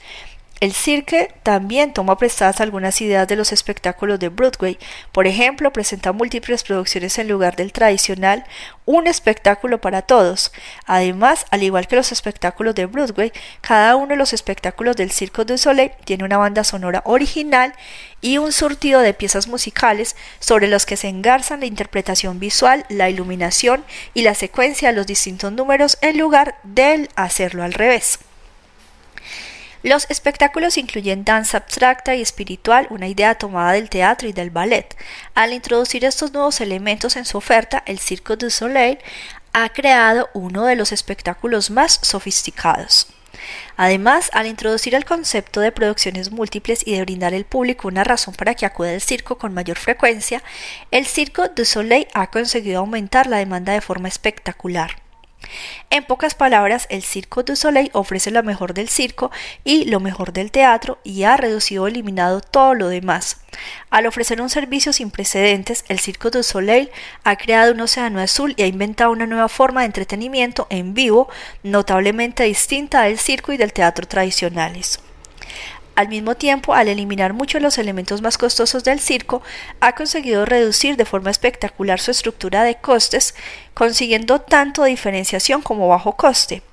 El cirque también toma prestadas algunas ideas de los espectáculos de Broadway. Por ejemplo, presenta múltiples producciones en lugar del tradicional Un espectáculo para todos. Además, al igual que los espectáculos de Broadway, cada uno de los espectáculos del Circo du Soleil tiene una banda sonora original y un surtido de piezas musicales sobre los que se engarzan la interpretación visual, la iluminación y la secuencia de los distintos números en lugar de hacerlo al revés. Los espectáculos incluyen danza abstracta y espiritual, una idea tomada del teatro y del ballet. Al introducir estos nuevos elementos en su oferta, el Circo du Soleil ha creado uno de los espectáculos más sofisticados. Además, al introducir el concepto de producciones múltiples y de brindar al público una razón para que acude al circo con mayor frecuencia, el Circo du Soleil ha conseguido aumentar la demanda de forma espectacular. En pocas palabras, el Circo du Soleil ofrece lo mejor del circo y lo mejor del teatro y ha reducido o eliminado todo lo demás. Al ofrecer un servicio sin precedentes, el Circo du Soleil ha creado un océano azul y ha inventado una nueva forma de entretenimiento en vivo, notablemente distinta del circo y del teatro tradicionales. Al mismo tiempo, al eliminar muchos los elementos más costosos del circo, ha conseguido reducir de forma espectacular su estructura de costes, consiguiendo tanto diferenciación como bajo coste.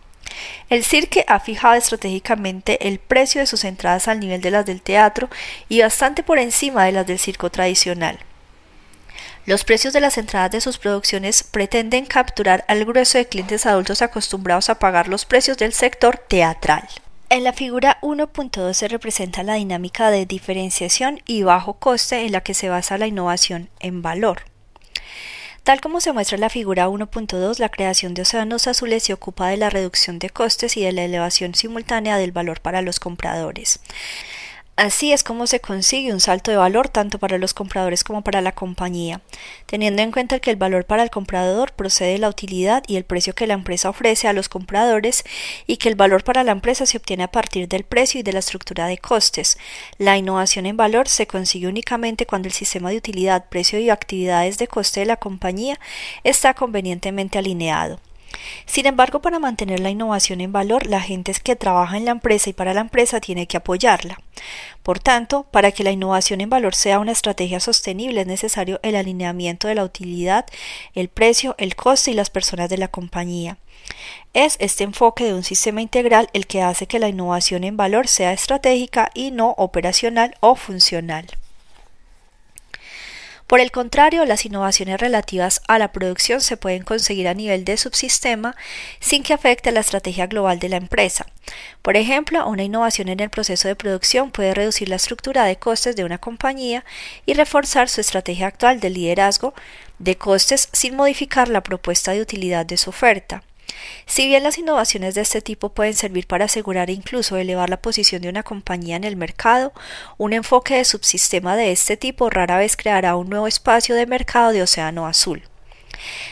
El cirque ha fijado estratégicamente el precio de sus entradas al nivel de las del teatro y bastante por encima de las del circo tradicional. Los precios de las entradas de sus producciones pretenden capturar al grueso de clientes adultos acostumbrados a pagar los precios del sector teatral. En la figura 1.2 se representa la dinámica de diferenciación y bajo coste en la que se basa la innovación en valor. Tal como se muestra en la figura 1.2, la creación de océanos azules se ocupa de la reducción de costes y de la elevación simultánea del valor para los compradores. Así es como se consigue un salto de valor tanto para los compradores como para la compañía, teniendo en cuenta que el valor para el comprador procede de la utilidad y el precio que la empresa ofrece a los compradores y que el valor para la empresa se obtiene a partir del precio y de la estructura de costes. La innovación en valor se consigue únicamente cuando el sistema de utilidad, precio y actividades de coste de la compañía está convenientemente alineado. Sin embargo, para mantener la innovación en valor, la gente que trabaja en la empresa y para la empresa tiene que apoyarla. Por tanto, para que la innovación en valor sea una estrategia sostenible es necesario el alineamiento de la utilidad, el precio, el coste y las personas de la compañía. Es este enfoque de un sistema integral el que hace que la innovación en valor sea estratégica y no operacional o funcional. Por el contrario, las innovaciones relativas a la producción se pueden conseguir a nivel de subsistema sin que afecte la estrategia global de la empresa. Por ejemplo, una innovación en el proceso de producción puede reducir la estructura de costes de una compañía y reforzar su estrategia actual de liderazgo de costes sin modificar la propuesta de utilidad de su oferta. Si bien las innovaciones de este tipo pueden servir para asegurar e incluso elevar la posición de una compañía en el mercado, un enfoque de subsistema de este tipo rara vez creará un nuevo espacio de mercado de océano azul.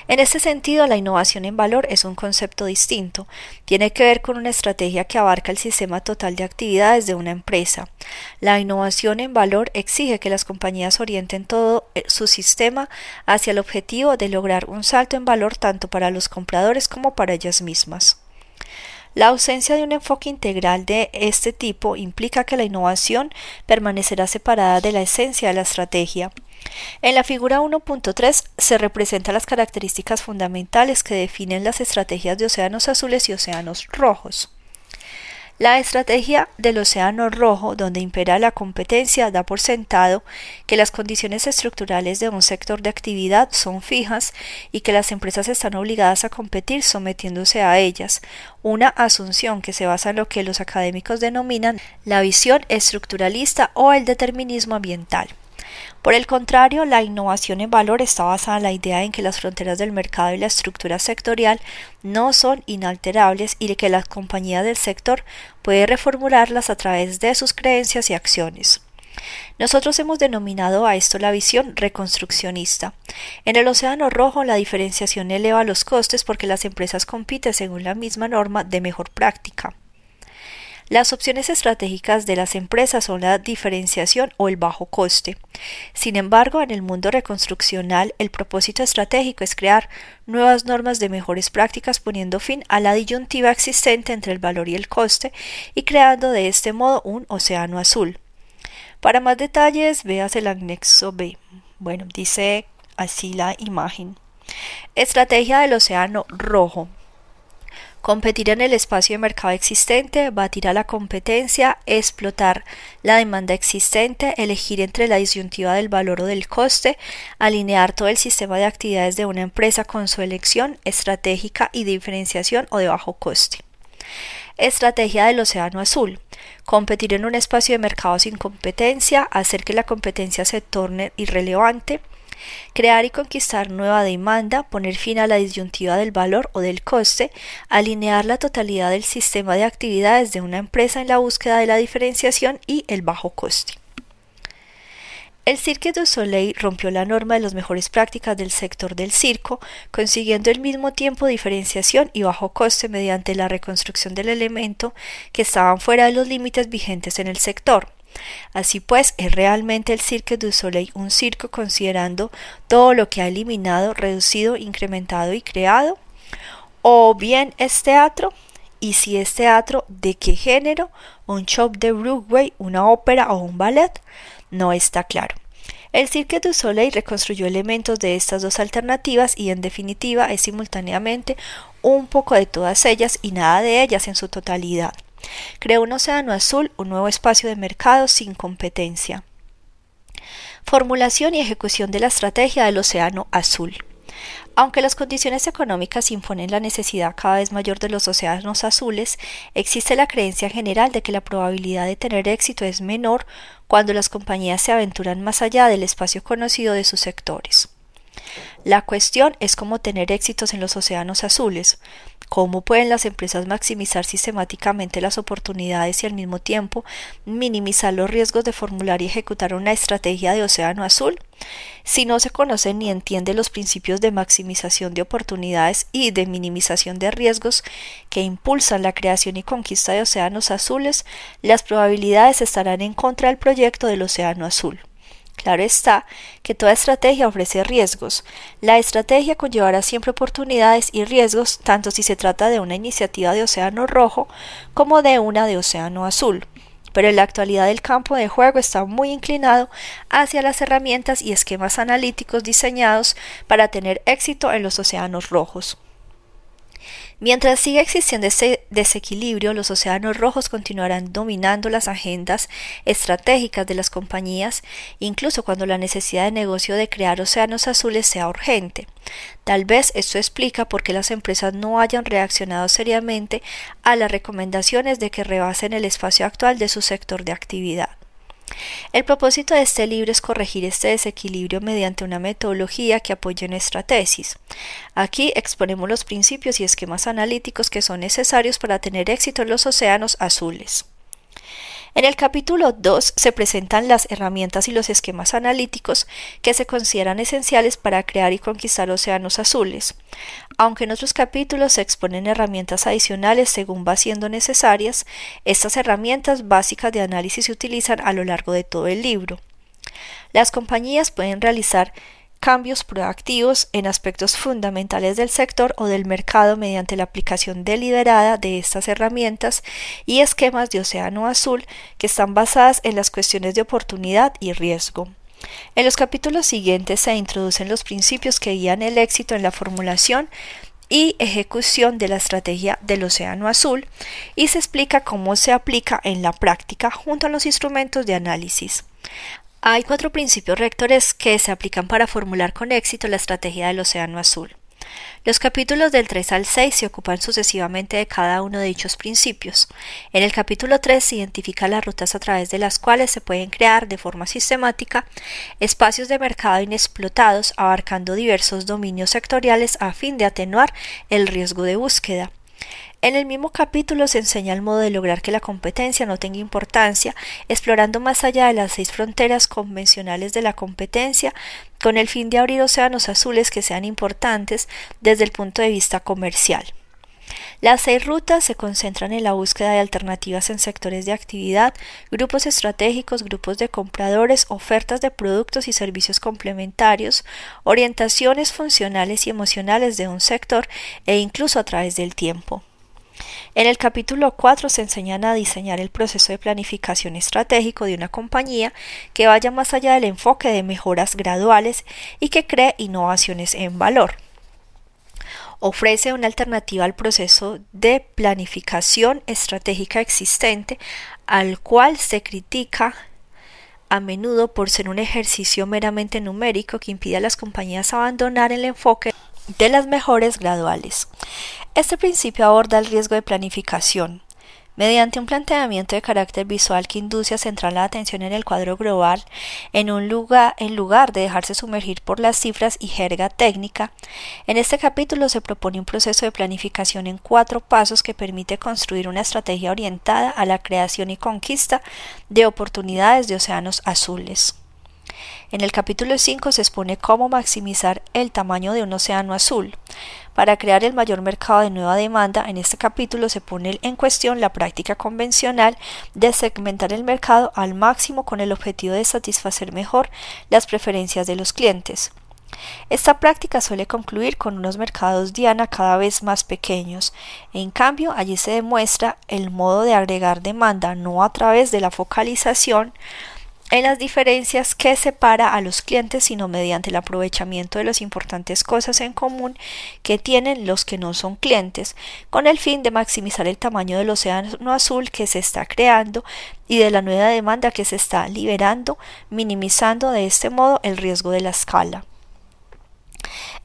En este sentido, la innovación en valor es un concepto distinto. Tiene que ver con una estrategia que abarca el sistema total de actividades de una empresa. La innovación en valor exige que las compañías orienten todo eh, su sistema hacia el objetivo de lograr un salto en valor tanto para los compradores como para ellas mismas. La ausencia de un enfoque integral de este tipo implica que la innovación permanecerá separada de la esencia de la estrategia. En la figura 1.3 se representan las características fundamentales que definen las estrategias de océanos azules y océanos rojos. La estrategia del Océano Rojo, donde impera la competencia, da por sentado que las condiciones estructurales de un sector de actividad son fijas y que las empresas están obligadas a competir sometiéndose a ellas, una asunción que se basa en lo que los académicos denominan la visión estructuralista o el determinismo ambiental. Por el contrario, la innovación en valor está basada en la idea en que las fronteras del mercado y la estructura sectorial no son inalterables y de que la compañía del sector puede reformularlas a través de sus creencias y acciones. Nosotros hemos denominado a esto la visión reconstruccionista. En el Océano Rojo la diferenciación eleva los costes porque las empresas compiten según la misma norma de mejor práctica. Las opciones estratégicas de las empresas son la diferenciación o el bajo coste. Sin embargo, en el mundo reconstruccional, el propósito estratégico es crear nuevas normas de mejores prácticas poniendo fin a la disyuntiva existente entre el valor y el coste y creando de este modo un océano azul. Para más detalles, veas el anexo B. Bueno, dice así la imagen. Estrategia del océano rojo. Competir en el espacio de mercado existente, batir a la competencia, explotar la demanda existente, elegir entre la disyuntiva del valor o del coste, alinear todo el sistema de actividades de una empresa con su elección estratégica y diferenciación o de bajo coste. Estrategia del Océano Azul. Competir en un espacio de mercado sin competencia, hacer que la competencia se torne irrelevante, crear y conquistar nueva demanda, poner fin a la disyuntiva del valor o del coste, alinear la totalidad del sistema de actividades de una empresa en la búsqueda de la diferenciación y el bajo coste. El Cirque du Soleil rompió la norma de las mejores prácticas del sector del circo, consiguiendo al mismo tiempo diferenciación y bajo coste mediante la reconstrucción del elemento que estaban fuera de los límites vigentes en el sector. Así pues, ¿es realmente el Cirque du Soleil un circo considerando todo lo que ha eliminado, reducido, incrementado y creado? ¿O bien es teatro? Y si es teatro, ¿de qué género? ¿Un show de Broadway, una ópera o un ballet? No está claro. El Cirque du Soleil reconstruyó elementos de estas dos alternativas y en definitiva es simultáneamente un poco de todas ellas y nada de ellas en su totalidad. Creó un océano azul, un nuevo espacio de mercado sin competencia. Formulación y ejecución de la estrategia del océano azul. Aunque las condiciones económicas imponen la necesidad cada vez mayor de los océanos azules, existe la creencia general de que la probabilidad de tener éxito es menor cuando las compañías se aventuran más allá del espacio conocido de sus sectores. La cuestión es cómo tener éxitos en los océanos azules, cómo pueden las empresas maximizar sistemáticamente las oportunidades y al mismo tiempo minimizar los riesgos de formular y ejecutar una estrategia de océano azul. Si no se conocen ni entienden los principios de maximización de oportunidades y de minimización de riesgos que impulsan la creación y conquista de océanos azules, las probabilidades estarán en contra del proyecto del océano azul. Claro está que toda estrategia ofrece riesgos. La estrategia conllevará siempre oportunidades y riesgos, tanto si se trata de una iniciativa de océano rojo como de una de océano azul. Pero en la actualidad el campo de juego está muy inclinado hacia las herramientas y esquemas analíticos diseñados para tener éxito en los océanos rojos. Mientras siga existiendo ese desequilibrio, los océanos rojos continuarán dominando las agendas estratégicas de las compañías, incluso cuando la necesidad de negocio de crear océanos azules sea urgente. Tal vez esto explica por qué las empresas no hayan reaccionado seriamente a las recomendaciones de que rebasen el espacio actual de su sector de actividad. El propósito de este libro es corregir este desequilibrio mediante una metodología que apoye nuestra tesis. Aquí exponemos los principios y esquemas analíticos que son necesarios para tener éxito en los océanos azules. En el capítulo 2 se presentan las herramientas y los esquemas analíticos que se consideran esenciales para crear y conquistar océanos azules, aunque en otros capítulos se exponen herramientas adicionales según va siendo necesarias, estas herramientas básicas de análisis se utilizan a lo largo de todo el libro. Las compañías pueden realizar cambios proactivos en aspectos fundamentales del sector o del mercado mediante la aplicación deliberada de estas herramientas y esquemas de océano azul que están basadas en las cuestiones de oportunidad y riesgo. En los capítulos siguientes se introducen los principios que guían el éxito en la formulación y ejecución de la estrategia del Océano Azul y se explica cómo se aplica en la práctica junto a los instrumentos de análisis. Hay cuatro principios rectores que se aplican para formular con éxito la estrategia del Océano Azul. Los capítulos del 3 al 6 se ocupan sucesivamente de cada uno de dichos principios. En el capítulo 3 se identifican las rutas a través de las cuales se pueden crear de forma sistemática espacios de mercado inexplotados abarcando diversos dominios sectoriales a fin de atenuar el riesgo de búsqueda. En el mismo capítulo se enseña el modo de lograr que la competencia no tenga importancia, explorando más allá de las seis fronteras convencionales de la competencia, con el fin de abrir océanos azules que sean importantes desde el punto de vista comercial. Las seis rutas se concentran en la búsqueda de alternativas en sectores de actividad, grupos estratégicos, grupos de compradores, ofertas de productos y servicios complementarios, orientaciones funcionales y emocionales de un sector e incluso a través del tiempo. En el capítulo 4 se enseñan a diseñar el proceso de planificación estratégico de una compañía que vaya más allá del enfoque de mejoras graduales y que cree innovaciones en valor. Ofrece una alternativa al proceso de planificación estratégica existente, al cual se critica a menudo por ser un ejercicio meramente numérico que impide a las compañías abandonar el enfoque de las mejores graduales. Este principio aborda el riesgo de planificación, mediante un planteamiento de carácter visual que induce a centrar la atención en el cuadro global en un lugar en lugar de dejarse sumergir por las cifras y jerga técnica. En este capítulo se propone un proceso de planificación en cuatro pasos que permite construir una estrategia orientada a la creación y conquista de oportunidades de océanos azules. En el capítulo 5 se expone cómo maximizar el tamaño de un océano azul. Para crear el mayor mercado de nueva demanda, en este capítulo se pone en cuestión la práctica convencional de segmentar el mercado al máximo con el objetivo de satisfacer mejor las preferencias de los clientes. Esta práctica suele concluir con unos mercados diana cada vez más pequeños. En cambio, allí se demuestra el modo de agregar demanda no a través de la focalización en las diferencias que separa a los clientes, sino mediante el aprovechamiento de las importantes cosas en común que tienen los que no son clientes, con el fin de maximizar el tamaño del océano azul que se está creando y de la nueva demanda que se está liberando, minimizando de este modo el riesgo de la escala.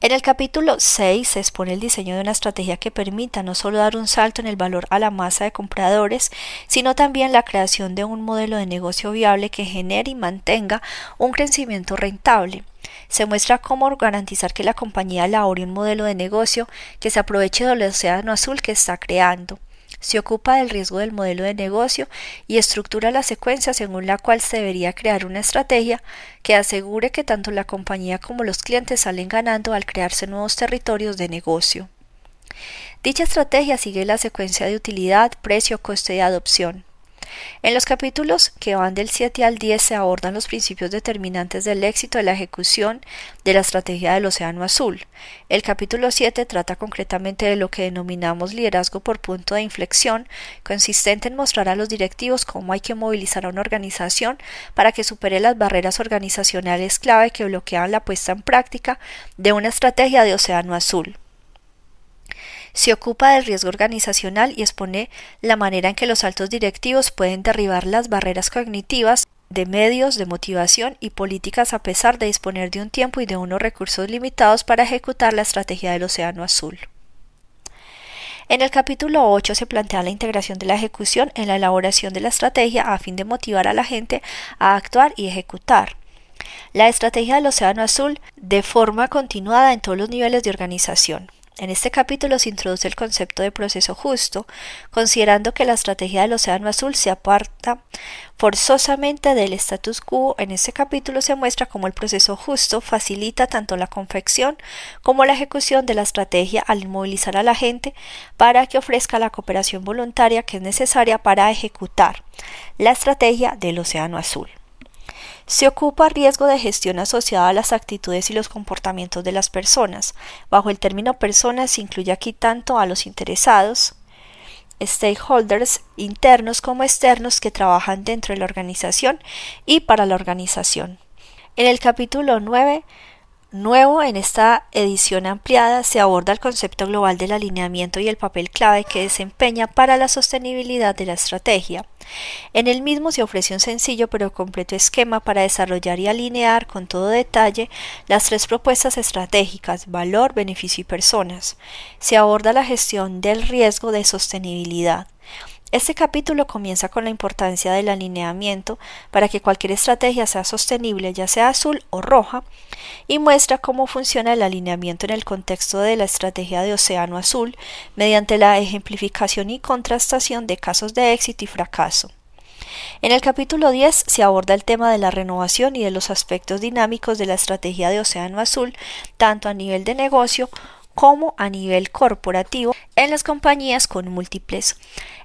En el capítulo 6 se expone el diseño de una estrategia que permita no solo dar un salto en el valor a la masa de compradores, sino también la creación de un modelo de negocio viable que genere y mantenga un crecimiento rentable. Se muestra cómo garantizar que la compañía elabore un modelo de negocio que se aproveche del océano azul que está creando se ocupa del riesgo del modelo de negocio y estructura la secuencia según la cual se debería crear una estrategia que asegure que tanto la compañía como los clientes salen ganando al crearse nuevos territorios de negocio. Dicha estrategia sigue la secuencia de utilidad, precio, coste y adopción. En los capítulos que van del 7 al 10 se abordan los principios determinantes del éxito de la ejecución de la estrategia del Océano Azul. El capítulo 7 trata concretamente de lo que denominamos liderazgo por punto de inflexión, consistente en mostrar a los directivos cómo hay que movilizar a una organización para que supere las barreras organizacionales clave que bloquean la puesta en práctica de una estrategia de Océano Azul se ocupa del riesgo organizacional y expone la manera en que los altos directivos pueden derribar las barreras cognitivas de medios, de motivación y políticas a pesar de disponer de un tiempo y de unos recursos limitados para ejecutar la estrategia del Océano Azul. En el capítulo 8 se plantea la integración de la ejecución en la elaboración de la estrategia a fin de motivar a la gente a actuar y ejecutar. La estrategia del Océano Azul de forma continuada en todos los niveles de organización. En este capítulo se introduce el concepto de proceso justo, considerando que la estrategia del Océano Azul se aparta forzosamente del status quo. En este capítulo se muestra cómo el proceso justo facilita tanto la confección como la ejecución de la estrategia al inmovilizar a la gente para que ofrezca la cooperación voluntaria que es necesaria para ejecutar la estrategia del Océano Azul. Se ocupa riesgo de gestión asociada a las actitudes y los comportamientos de las personas. Bajo el término personas se incluye aquí tanto a los interesados, stakeholders internos como externos que trabajan dentro de la organización y para la organización. En el capítulo 9 Nuevo en esta edición ampliada se aborda el concepto global del alineamiento y el papel clave que desempeña para la sostenibilidad de la estrategia. En el mismo se ofrece un sencillo pero completo esquema para desarrollar y alinear con todo detalle las tres propuestas estratégicas valor, beneficio y personas. Se aborda la gestión del riesgo de sostenibilidad. Este capítulo comienza con la importancia del alineamiento para que cualquier estrategia sea sostenible, ya sea azul o roja, y muestra cómo funciona el alineamiento en el contexto de la estrategia de Océano Azul mediante la ejemplificación y contrastación de casos de éxito y fracaso. En el capítulo 10 se aborda el tema de la renovación y de los aspectos dinámicos de la estrategia de Océano Azul, tanto a nivel de negocio como a nivel corporativo en las compañías con múltiples.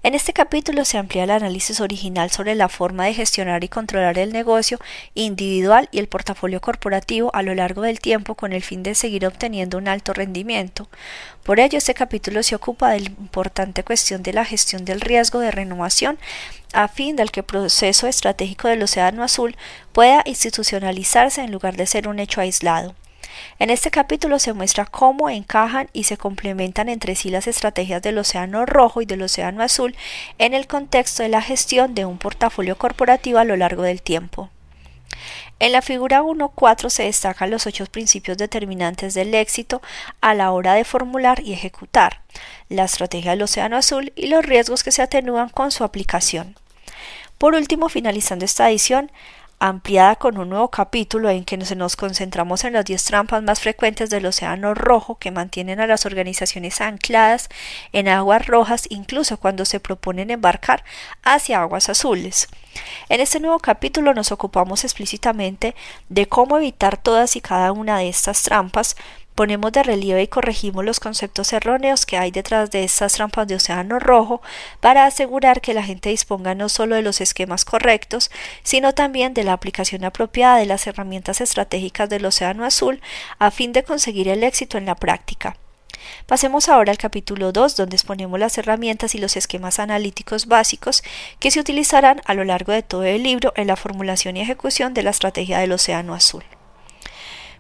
En este capítulo se amplía el análisis original sobre la forma de gestionar y controlar el negocio individual y el portafolio corporativo a lo largo del tiempo con el fin de seguir obteniendo un alto rendimiento. Por ello, este capítulo se ocupa de la importante cuestión de la gestión del riesgo de renovación a fin de que el proceso estratégico del Océano Azul pueda institucionalizarse en lugar de ser un hecho aislado. En este capítulo se muestra cómo encajan y se complementan entre sí las estrategias del Océano Rojo y del Océano Azul en el contexto de la gestión de un portafolio corporativo a lo largo del tiempo. En la figura 1.4 se destacan los ocho principios determinantes del éxito a la hora de formular y ejecutar la estrategia del Océano Azul y los riesgos que se atenúan con su aplicación. Por último, finalizando esta edición, ampliada con un nuevo capítulo en que nos concentramos en las 10 trampas más frecuentes del Océano Rojo que mantienen a las organizaciones ancladas en aguas rojas incluso cuando se proponen embarcar hacia aguas azules. En este nuevo capítulo nos ocupamos explícitamente de cómo evitar todas y cada una de estas trampas, ponemos de relieve y corregimos los conceptos erróneos que hay detrás de estas trampas de océano rojo para asegurar que la gente disponga no solo de los esquemas correctos, sino también de la aplicación apropiada de las herramientas estratégicas del océano azul a fin de conseguir el éxito en la práctica. Pasemos ahora al capítulo 2, donde exponemos las herramientas y los esquemas analíticos básicos que se utilizarán a lo largo de todo el libro en la formulación y ejecución de la estrategia del Océano Azul.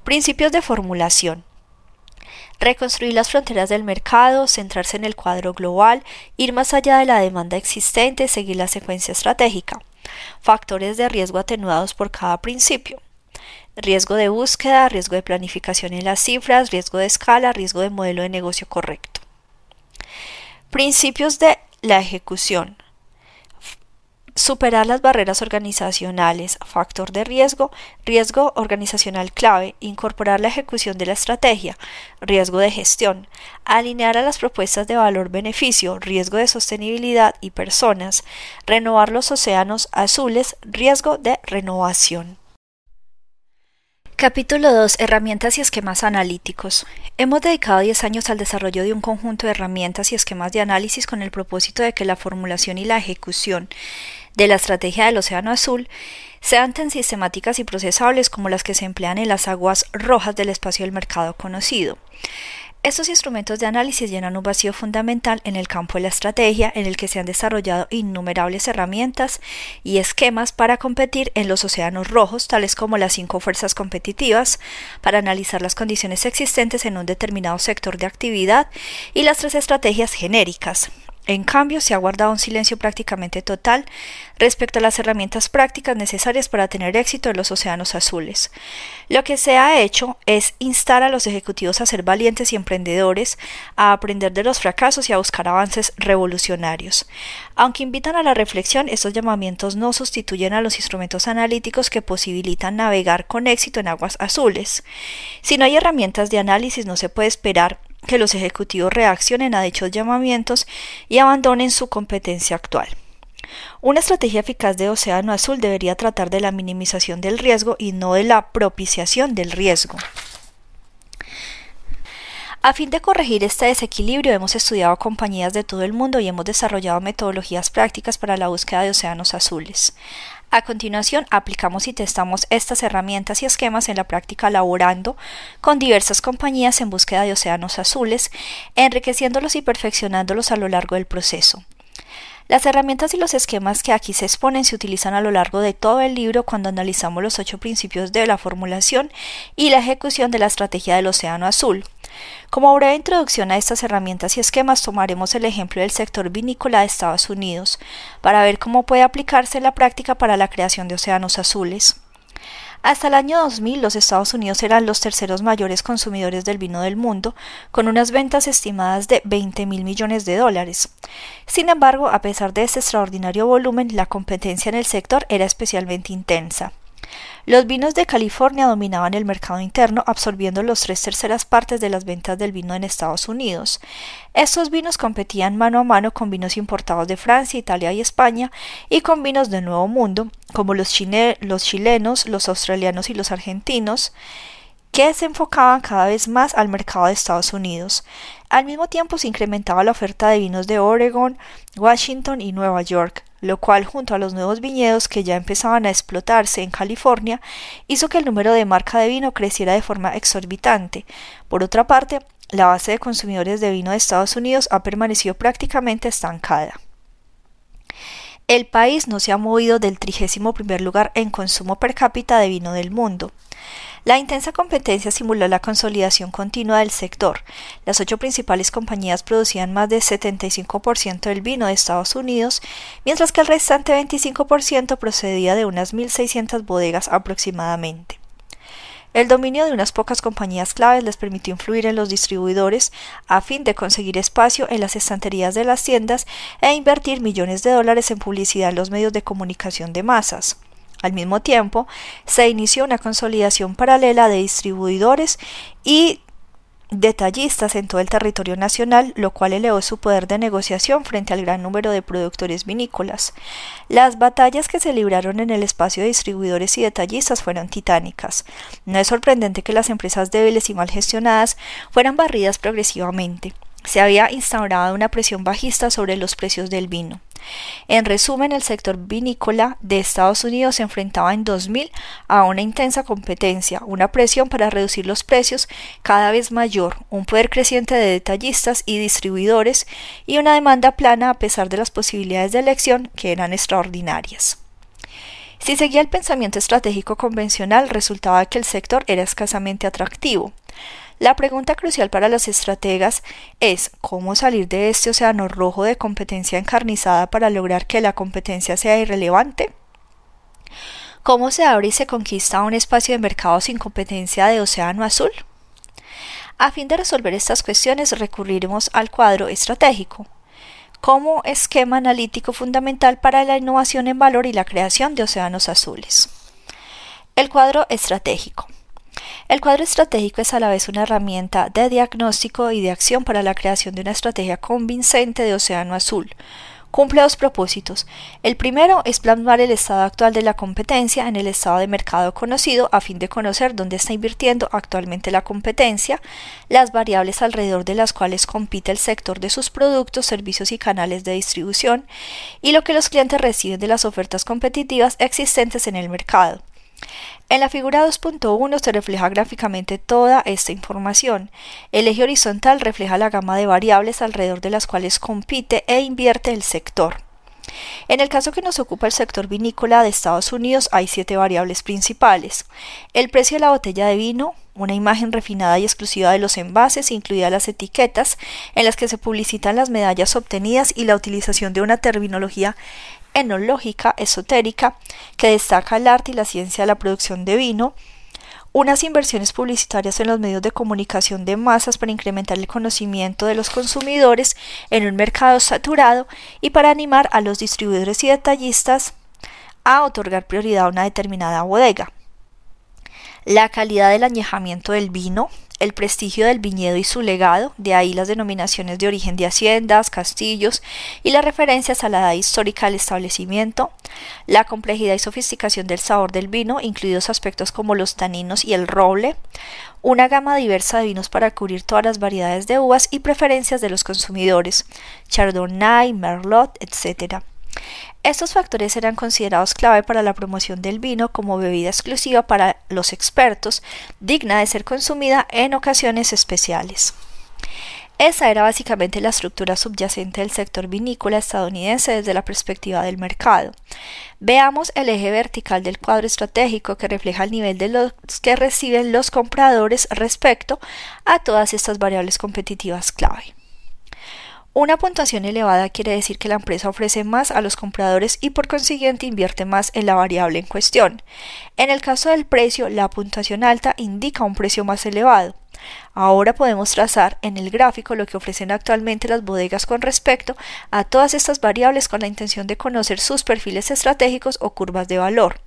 Principios de formulación reconstruir las fronteras del mercado, centrarse en el cuadro global, ir más allá de la demanda existente, seguir la secuencia estratégica. Factores de riesgo atenuados por cada principio. Riesgo de búsqueda, riesgo de planificación en las cifras, riesgo de escala, riesgo de modelo de negocio correcto. Principios de la ejecución. Superar las barreras organizacionales, factor de riesgo, riesgo organizacional clave, incorporar la ejecución de la estrategia, riesgo de gestión, alinear a las propuestas de valor-beneficio, riesgo de sostenibilidad y personas, renovar los océanos azules, riesgo de renovación. Capítulo 2. Herramientas y esquemas analíticos. Hemos dedicado 10 años al desarrollo de un conjunto de herramientas y esquemas de análisis con el propósito de que la formulación y la ejecución de la estrategia del Océano Azul sean tan sistemáticas y procesables como las que se emplean en las aguas rojas del espacio del mercado conocido. Estos instrumentos de análisis llenan un vacío fundamental en el campo de la estrategia, en el que se han desarrollado innumerables herramientas y esquemas para competir en los océanos rojos, tales como las cinco fuerzas competitivas, para analizar las condiciones existentes en un determinado sector de actividad, y las tres estrategias genéricas, en cambio, se ha guardado un silencio prácticamente total respecto a las herramientas prácticas necesarias para tener éxito en los océanos azules. Lo que se ha hecho es instar a los ejecutivos a ser valientes y emprendedores, a aprender de los fracasos y a buscar avances revolucionarios. Aunque invitan a la reflexión, estos llamamientos no sustituyen a los instrumentos analíticos que posibilitan navegar con éxito en aguas azules. Si no hay herramientas de análisis, no se puede esperar que los ejecutivos reaccionen a dichos llamamientos y abandonen su competencia actual. Una estrategia eficaz de Océano Azul debería tratar de la minimización del riesgo y no de la propiciación del riesgo. A fin de corregir este desequilibrio, hemos estudiado compañías de todo el mundo y hemos desarrollado metodologías prácticas para la búsqueda de océanos azules. A continuación, aplicamos y testamos estas herramientas y esquemas en la práctica laborando con diversas compañías en búsqueda de océanos azules, enriqueciéndolos y perfeccionándolos a lo largo del proceso. Las herramientas y los esquemas que aquí se exponen se utilizan a lo largo de todo el libro cuando analizamos los ocho principios de la formulación y la ejecución de la estrategia del Océano Azul. Como breve introducción a estas herramientas y esquemas tomaremos el ejemplo del sector vinícola de Estados Unidos para ver cómo puede aplicarse la práctica para la creación de océanos azules. Hasta el año 2000 los Estados Unidos eran los terceros mayores consumidores del vino del mundo, con unas ventas estimadas de 20 mil millones de dólares. Sin embargo, a pesar de este extraordinario volumen, la competencia en el sector era especialmente intensa. Los vinos de California dominaban el mercado interno, absorbiendo los tres terceras partes de las ventas del vino en Estados Unidos. Estos vinos competían mano a mano con vinos importados de Francia, Italia y España, y con vinos del Nuevo Mundo, como los, los chilenos, los australianos y los argentinos, que se enfocaban cada vez más al mercado de Estados Unidos. Al mismo tiempo se incrementaba la oferta de vinos de Oregon, Washington y Nueva York, lo cual junto a los nuevos viñedos que ya empezaban a explotarse en California, hizo que el número de marca de vino creciera de forma exorbitante. Por otra parte, la base de consumidores de vino de Estados Unidos ha permanecido prácticamente estancada. El país no se ha movido del trigésimo primer lugar en consumo per cápita de vino del mundo. La intensa competencia simuló la consolidación continua del sector. Las ocho principales compañías producían más del 75% del vino de Estados Unidos, mientras que el restante 25% procedía de unas 1.600 bodegas aproximadamente. El dominio de unas pocas compañías claves les permitió influir en los distribuidores a fin de conseguir espacio en las estanterías de las tiendas e invertir millones de dólares en publicidad en los medios de comunicación de masas. Al mismo tiempo, se inició una consolidación paralela de distribuidores y detallistas en todo el territorio nacional, lo cual elevó su poder de negociación frente al gran número de productores vinícolas. Las batallas que se libraron en el espacio de distribuidores y detallistas fueron titánicas. No es sorprendente que las empresas débiles y mal gestionadas fueran barridas progresivamente. Se había instaurado una presión bajista sobre los precios del vino. En resumen, el sector vinícola de Estados Unidos se enfrentaba en 2000 a una intensa competencia, una presión para reducir los precios cada vez mayor, un poder creciente de detallistas y distribuidores y una demanda plana a pesar de las posibilidades de elección que eran extraordinarias. Si seguía el pensamiento estratégico convencional, resultaba que el sector era escasamente atractivo. La pregunta crucial para los estrategas es cómo salir de este océano rojo de competencia encarnizada para lograr que la competencia sea irrelevante. ¿Cómo se abre y se conquista un espacio de mercado sin competencia de océano azul? A fin de resolver estas cuestiones recurriremos al cuadro estratégico como esquema analítico fundamental para la innovación en valor y la creación de océanos azules. El cuadro estratégico. El cuadro estratégico es a la vez una herramienta de diagnóstico y de acción para la creación de una estrategia convincente de océano azul. Cumple dos propósitos. El primero es plasmar el estado actual de la competencia en el estado de mercado conocido a fin de conocer dónde está invirtiendo actualmente la competencia, las variables alrededor de las cuales compite el sector de sus productos, servicios y canales de distribución, y lo que los clientes reciben de las ofertas competitivas existentes en el mercado. En la figura 2.1 se refleja gráficamente toda esta información. El eje horizontal refleja la gama de variables alrededor de las cuales compite e invierte el sector. En el caso que nos ocupa el sector vinícola de Estados Unidos hay siete variables principales. El precio de la botella de vino, una imagen refinada y exclusiva de los envases, incluidas las etiquetas, en las que se publicitan las medallas obtenidas y la utilización de una terminología enológica esotérica que destaca el arte y la ciencia de la producción de vino, unas inversiones publicitarias en los medios de comunicación de masas para incrementar el conocimiento de los consumidores en un mercado saturado y para animar a los distribuidores y detallistas a otorgar prioridad a una determinada bodega. La calidad del añejamiento del vino, el prestigio del viñedo y su legado, de ahí las denominaciones de origen de haciendas, castillos y las referencias a la edad histórica del establecimiento, la complejidad y sofisticación del sabor del vino, incluidos aspectos como los taninos y el roble, una gama diversa de vinos para cubrir todas las variedades de uvas y preferencias de los consumidores, Chardonnay, Merlot, etc. Estos factores eran considerados clave para la promoción del vino como bebida exclusiva para los expertos, digna de ser consumida en ocasiones especiales. Esa era básicamente la estructura subyacente del sector vinícola estadounidense desde la perspectiva del mercado. Veamos el eje vertical del cuadro estratégico que refleja el nivel de los que reciben los compradores respecto a todas estas variables competitivas clave. Una puntuación elevada quiere decir que la empresa ofrece más a los compradores y por consiguiente invierte más en la variable en cuestión. En el caso del precio, la puntuación alta indica un precio más elevado. Ahora podemos trazar en el gráfico lo que ofrecen actualmente las bodegas con respecto a todas estas variables con la intención de conocer sus perfiles estratégicos o curvas de valor.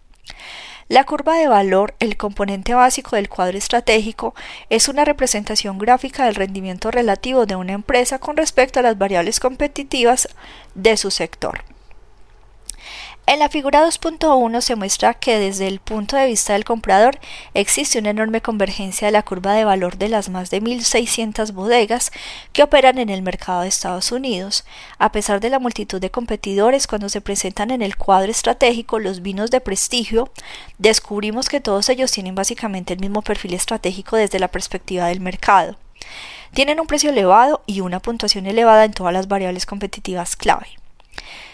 La curva de valor, el componente básico del cuadro estratégico, es una representación gráfica del rendimiento relativo de una empresa con respecto a las variables competitivas de su sector. En la figura 2.1 se muestra que desde el punto de vista del comprador existe una enorme convergencia de la curva de valor de las más de 1.600 bodegas que operan en el mercado de Estados Unidos. A pesar de la multitud de competidores, cuando se presentan en el cuadro estratégico los vinos de prestigio, descubrimos que todos ellos tienen básicamente el mismo perfil estratégico desde la perspectiva del mercado. Tienen un precio elevado y una puntuación elevada en todas las variables competitivas clave.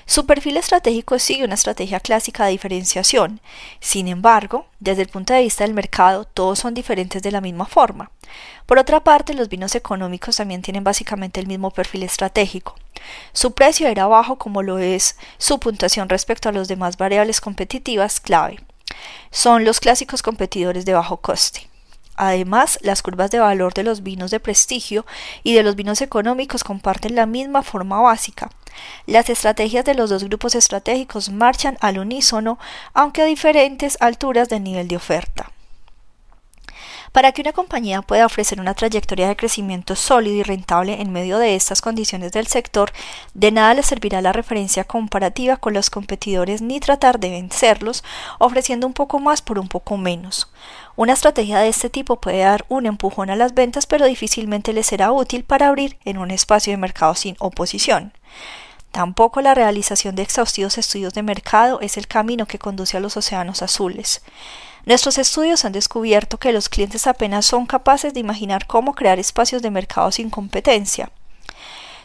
Su perfil estratégico sigue una estrategia clásica de diferenciación. Sin embargo, desde el punto de vista del mercado, todos son diferentes de la misma forma. Por otra parte, los vinos económicos también tienen básicamente el mismo perfil estratégico. Su precio era bajo como lo es su puntuación respecto a las demás variables competitivas clave. Son los clásicos competidores de bajo coste. Además, las curvas de valor de los vinos de prestigio y de los vinos económicos comparten la misma forma básica. Las estrategias de los dos grupos estratégicos marchan al unísono, aunque a diferentes alturas de nivel de oferta. Para que una compañía pueda ofrecer una trayectoria de crecimiento sólido y rentable en medio de estas condiciones del sector, de nada le servirá la referencia comparativa con los competidores ni tratar de vencerlos, ofreciendo un poco más por un poco menos. Una estrategia de este tipo puede dar un empujón a las ventas, pero difícilmente le será útil para abrir en un espacio de mercado sin oposición. Tampoco la realización de exhaustivos estudios de mercado es el camino que conduce a los océanos azules. Nuestros estudios han descubierto que los clientes apenas son capaces de imaginar cómo crear espacios de mercado sin competencia.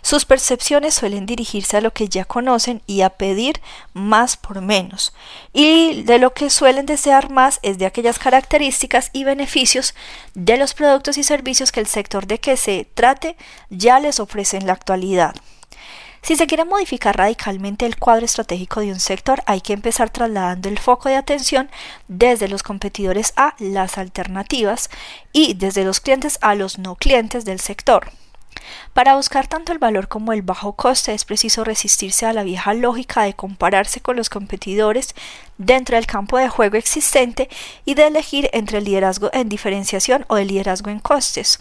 Sus percepciones suelen dirigirse a lo que ya conocen y a pedir más por menos. Y de lo que suelen desear más es de aquellas características y beneficios de los productos y servicios que el sector de que se trate ya les ofrece en la actualidad. Si se quiere modificar radicalmente el cuadro estratégico de un sector, hay que empezar trasladando el foco de atención desde los competidores a las alternativas y desde los clientes a los no clientes del sector. Para buscar tanto el valor como el bajo coste es preciso resistirse a la vieja lógica de compararse con los competidores dentro del campo de juego existente y de elegir entre el liderazgo en diferenciación o el liderazgo en costes.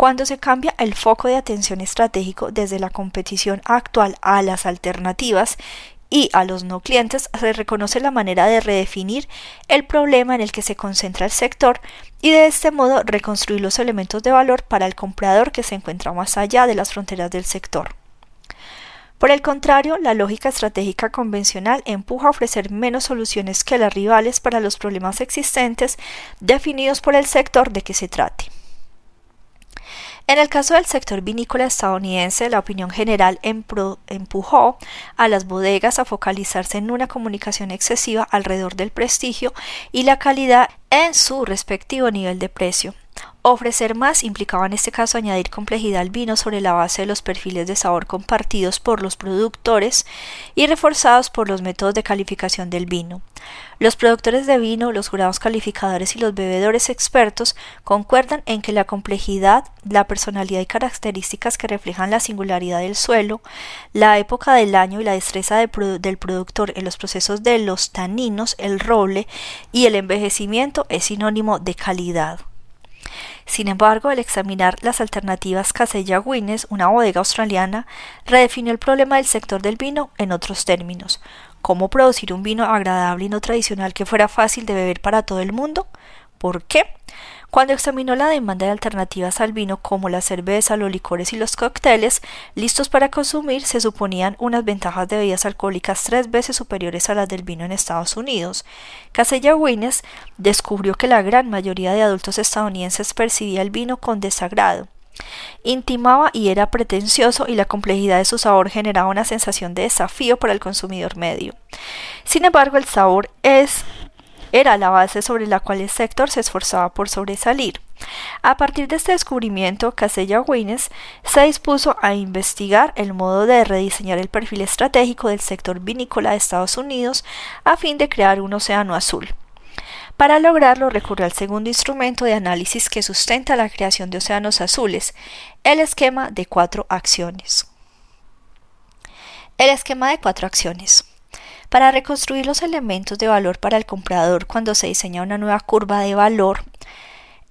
Cuando se cambia el foco de atención estratégico desde la competición actual a las alternativas y a los no clientes, se reconoce la manera de redefinir el problema en el que se concentra el sector y de este modo reconstruir los elementos de valor para el comprador que se encuentra más allá de las fronteras del sector. Por el contrario, la lógica estratégica convencional empuja a ofrecer menos soluciones que las rivales para los problemas existentes definidos por el sector de que se trate. En el caso del sector vinícola estadounidense, la opinión general empujó a las bodegas a focalizarse en una comunicación excesiva alrededor del prestigio y la calidad en su respectivo nivel de precio. Ofrecer más implicaba en este caso añadir complejidad al vino sobre la base de los perfiles de sabor compartidos por los productores y reforzados por los métodos de calificación del vino. Los productores de vino, los jurados calificadores y los bebedores expertos concuerdan en que la complejidad, la personalidad y características que reflejan la singularidad del suelo, la época del año y la destreza del productor en los procesos de los taninos, el roble y el envejecimiento es sinónimo de calidad. Sin embargo, al examinar las alternativas Casella Wines, una bodega australiana, redefinió el problema del sector del vino en otros términos. ¿Cómo producir un vino agradable y no tradicional que fuera fácil de beber para todo el mundo? ¿Por qué? Cuando examinó la demanda de alternativas al vino como la cerveza, los licores y los cócteles listos para consumir, se suponían unas ventajas de bebidas alcohólicas tres veces superiores a las del vino en Estados Unidos. Casella Wines descubrió que la gran mayoría de adultos estadounidenses percibía el vino con desagrado. Intimaba y era pretencioso y la complejidad de su sabor generaba una sensación de desafío para el consumidor medio. Sin embargo, el sabor es era la base sobre la cual el sector se esforzaba por sobresalir. A partir de este descubrimiento, Casella Wines se dispuso a investigar el modo de rediseñar el perfil estratégico del sector vinícola de Estados Unidos a fin de crear un océano azul. Para lograrlo recurrió al segundo instrumento de análisis que sustenta la creación de océanos azules, el esquema de cuatro acciones. El esquema de cuatro acciones. Para reconstruir los elementos de valor para el comprador cuando se diseña una nueva curva de valor,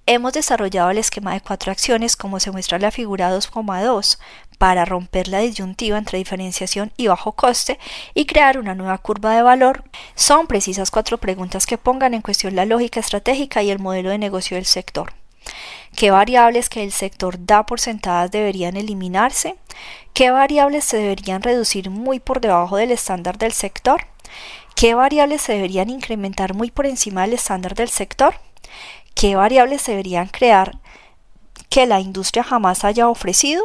hemos desarrollado el esquema de cuatro acciones como se muestra en la figura 2,2 para romper la disyuntiva entre diferenciación y bajo coste y crear una nueva curva de valor. Son precisas cuatro preguntas que pongan en cuestión la lógica estratégica y el modelo de negocio del sector. ¿Qué variables que el sector da por sentadas deberían eliminarse? ¿Qué variables se deberían reducir muy por debajo del estándar del sector? ¿Qué variables se deberían incrementar muy por encima del estándar del sector? ¿Qué variables se deberían crear que la industria jamás haya ofrecido?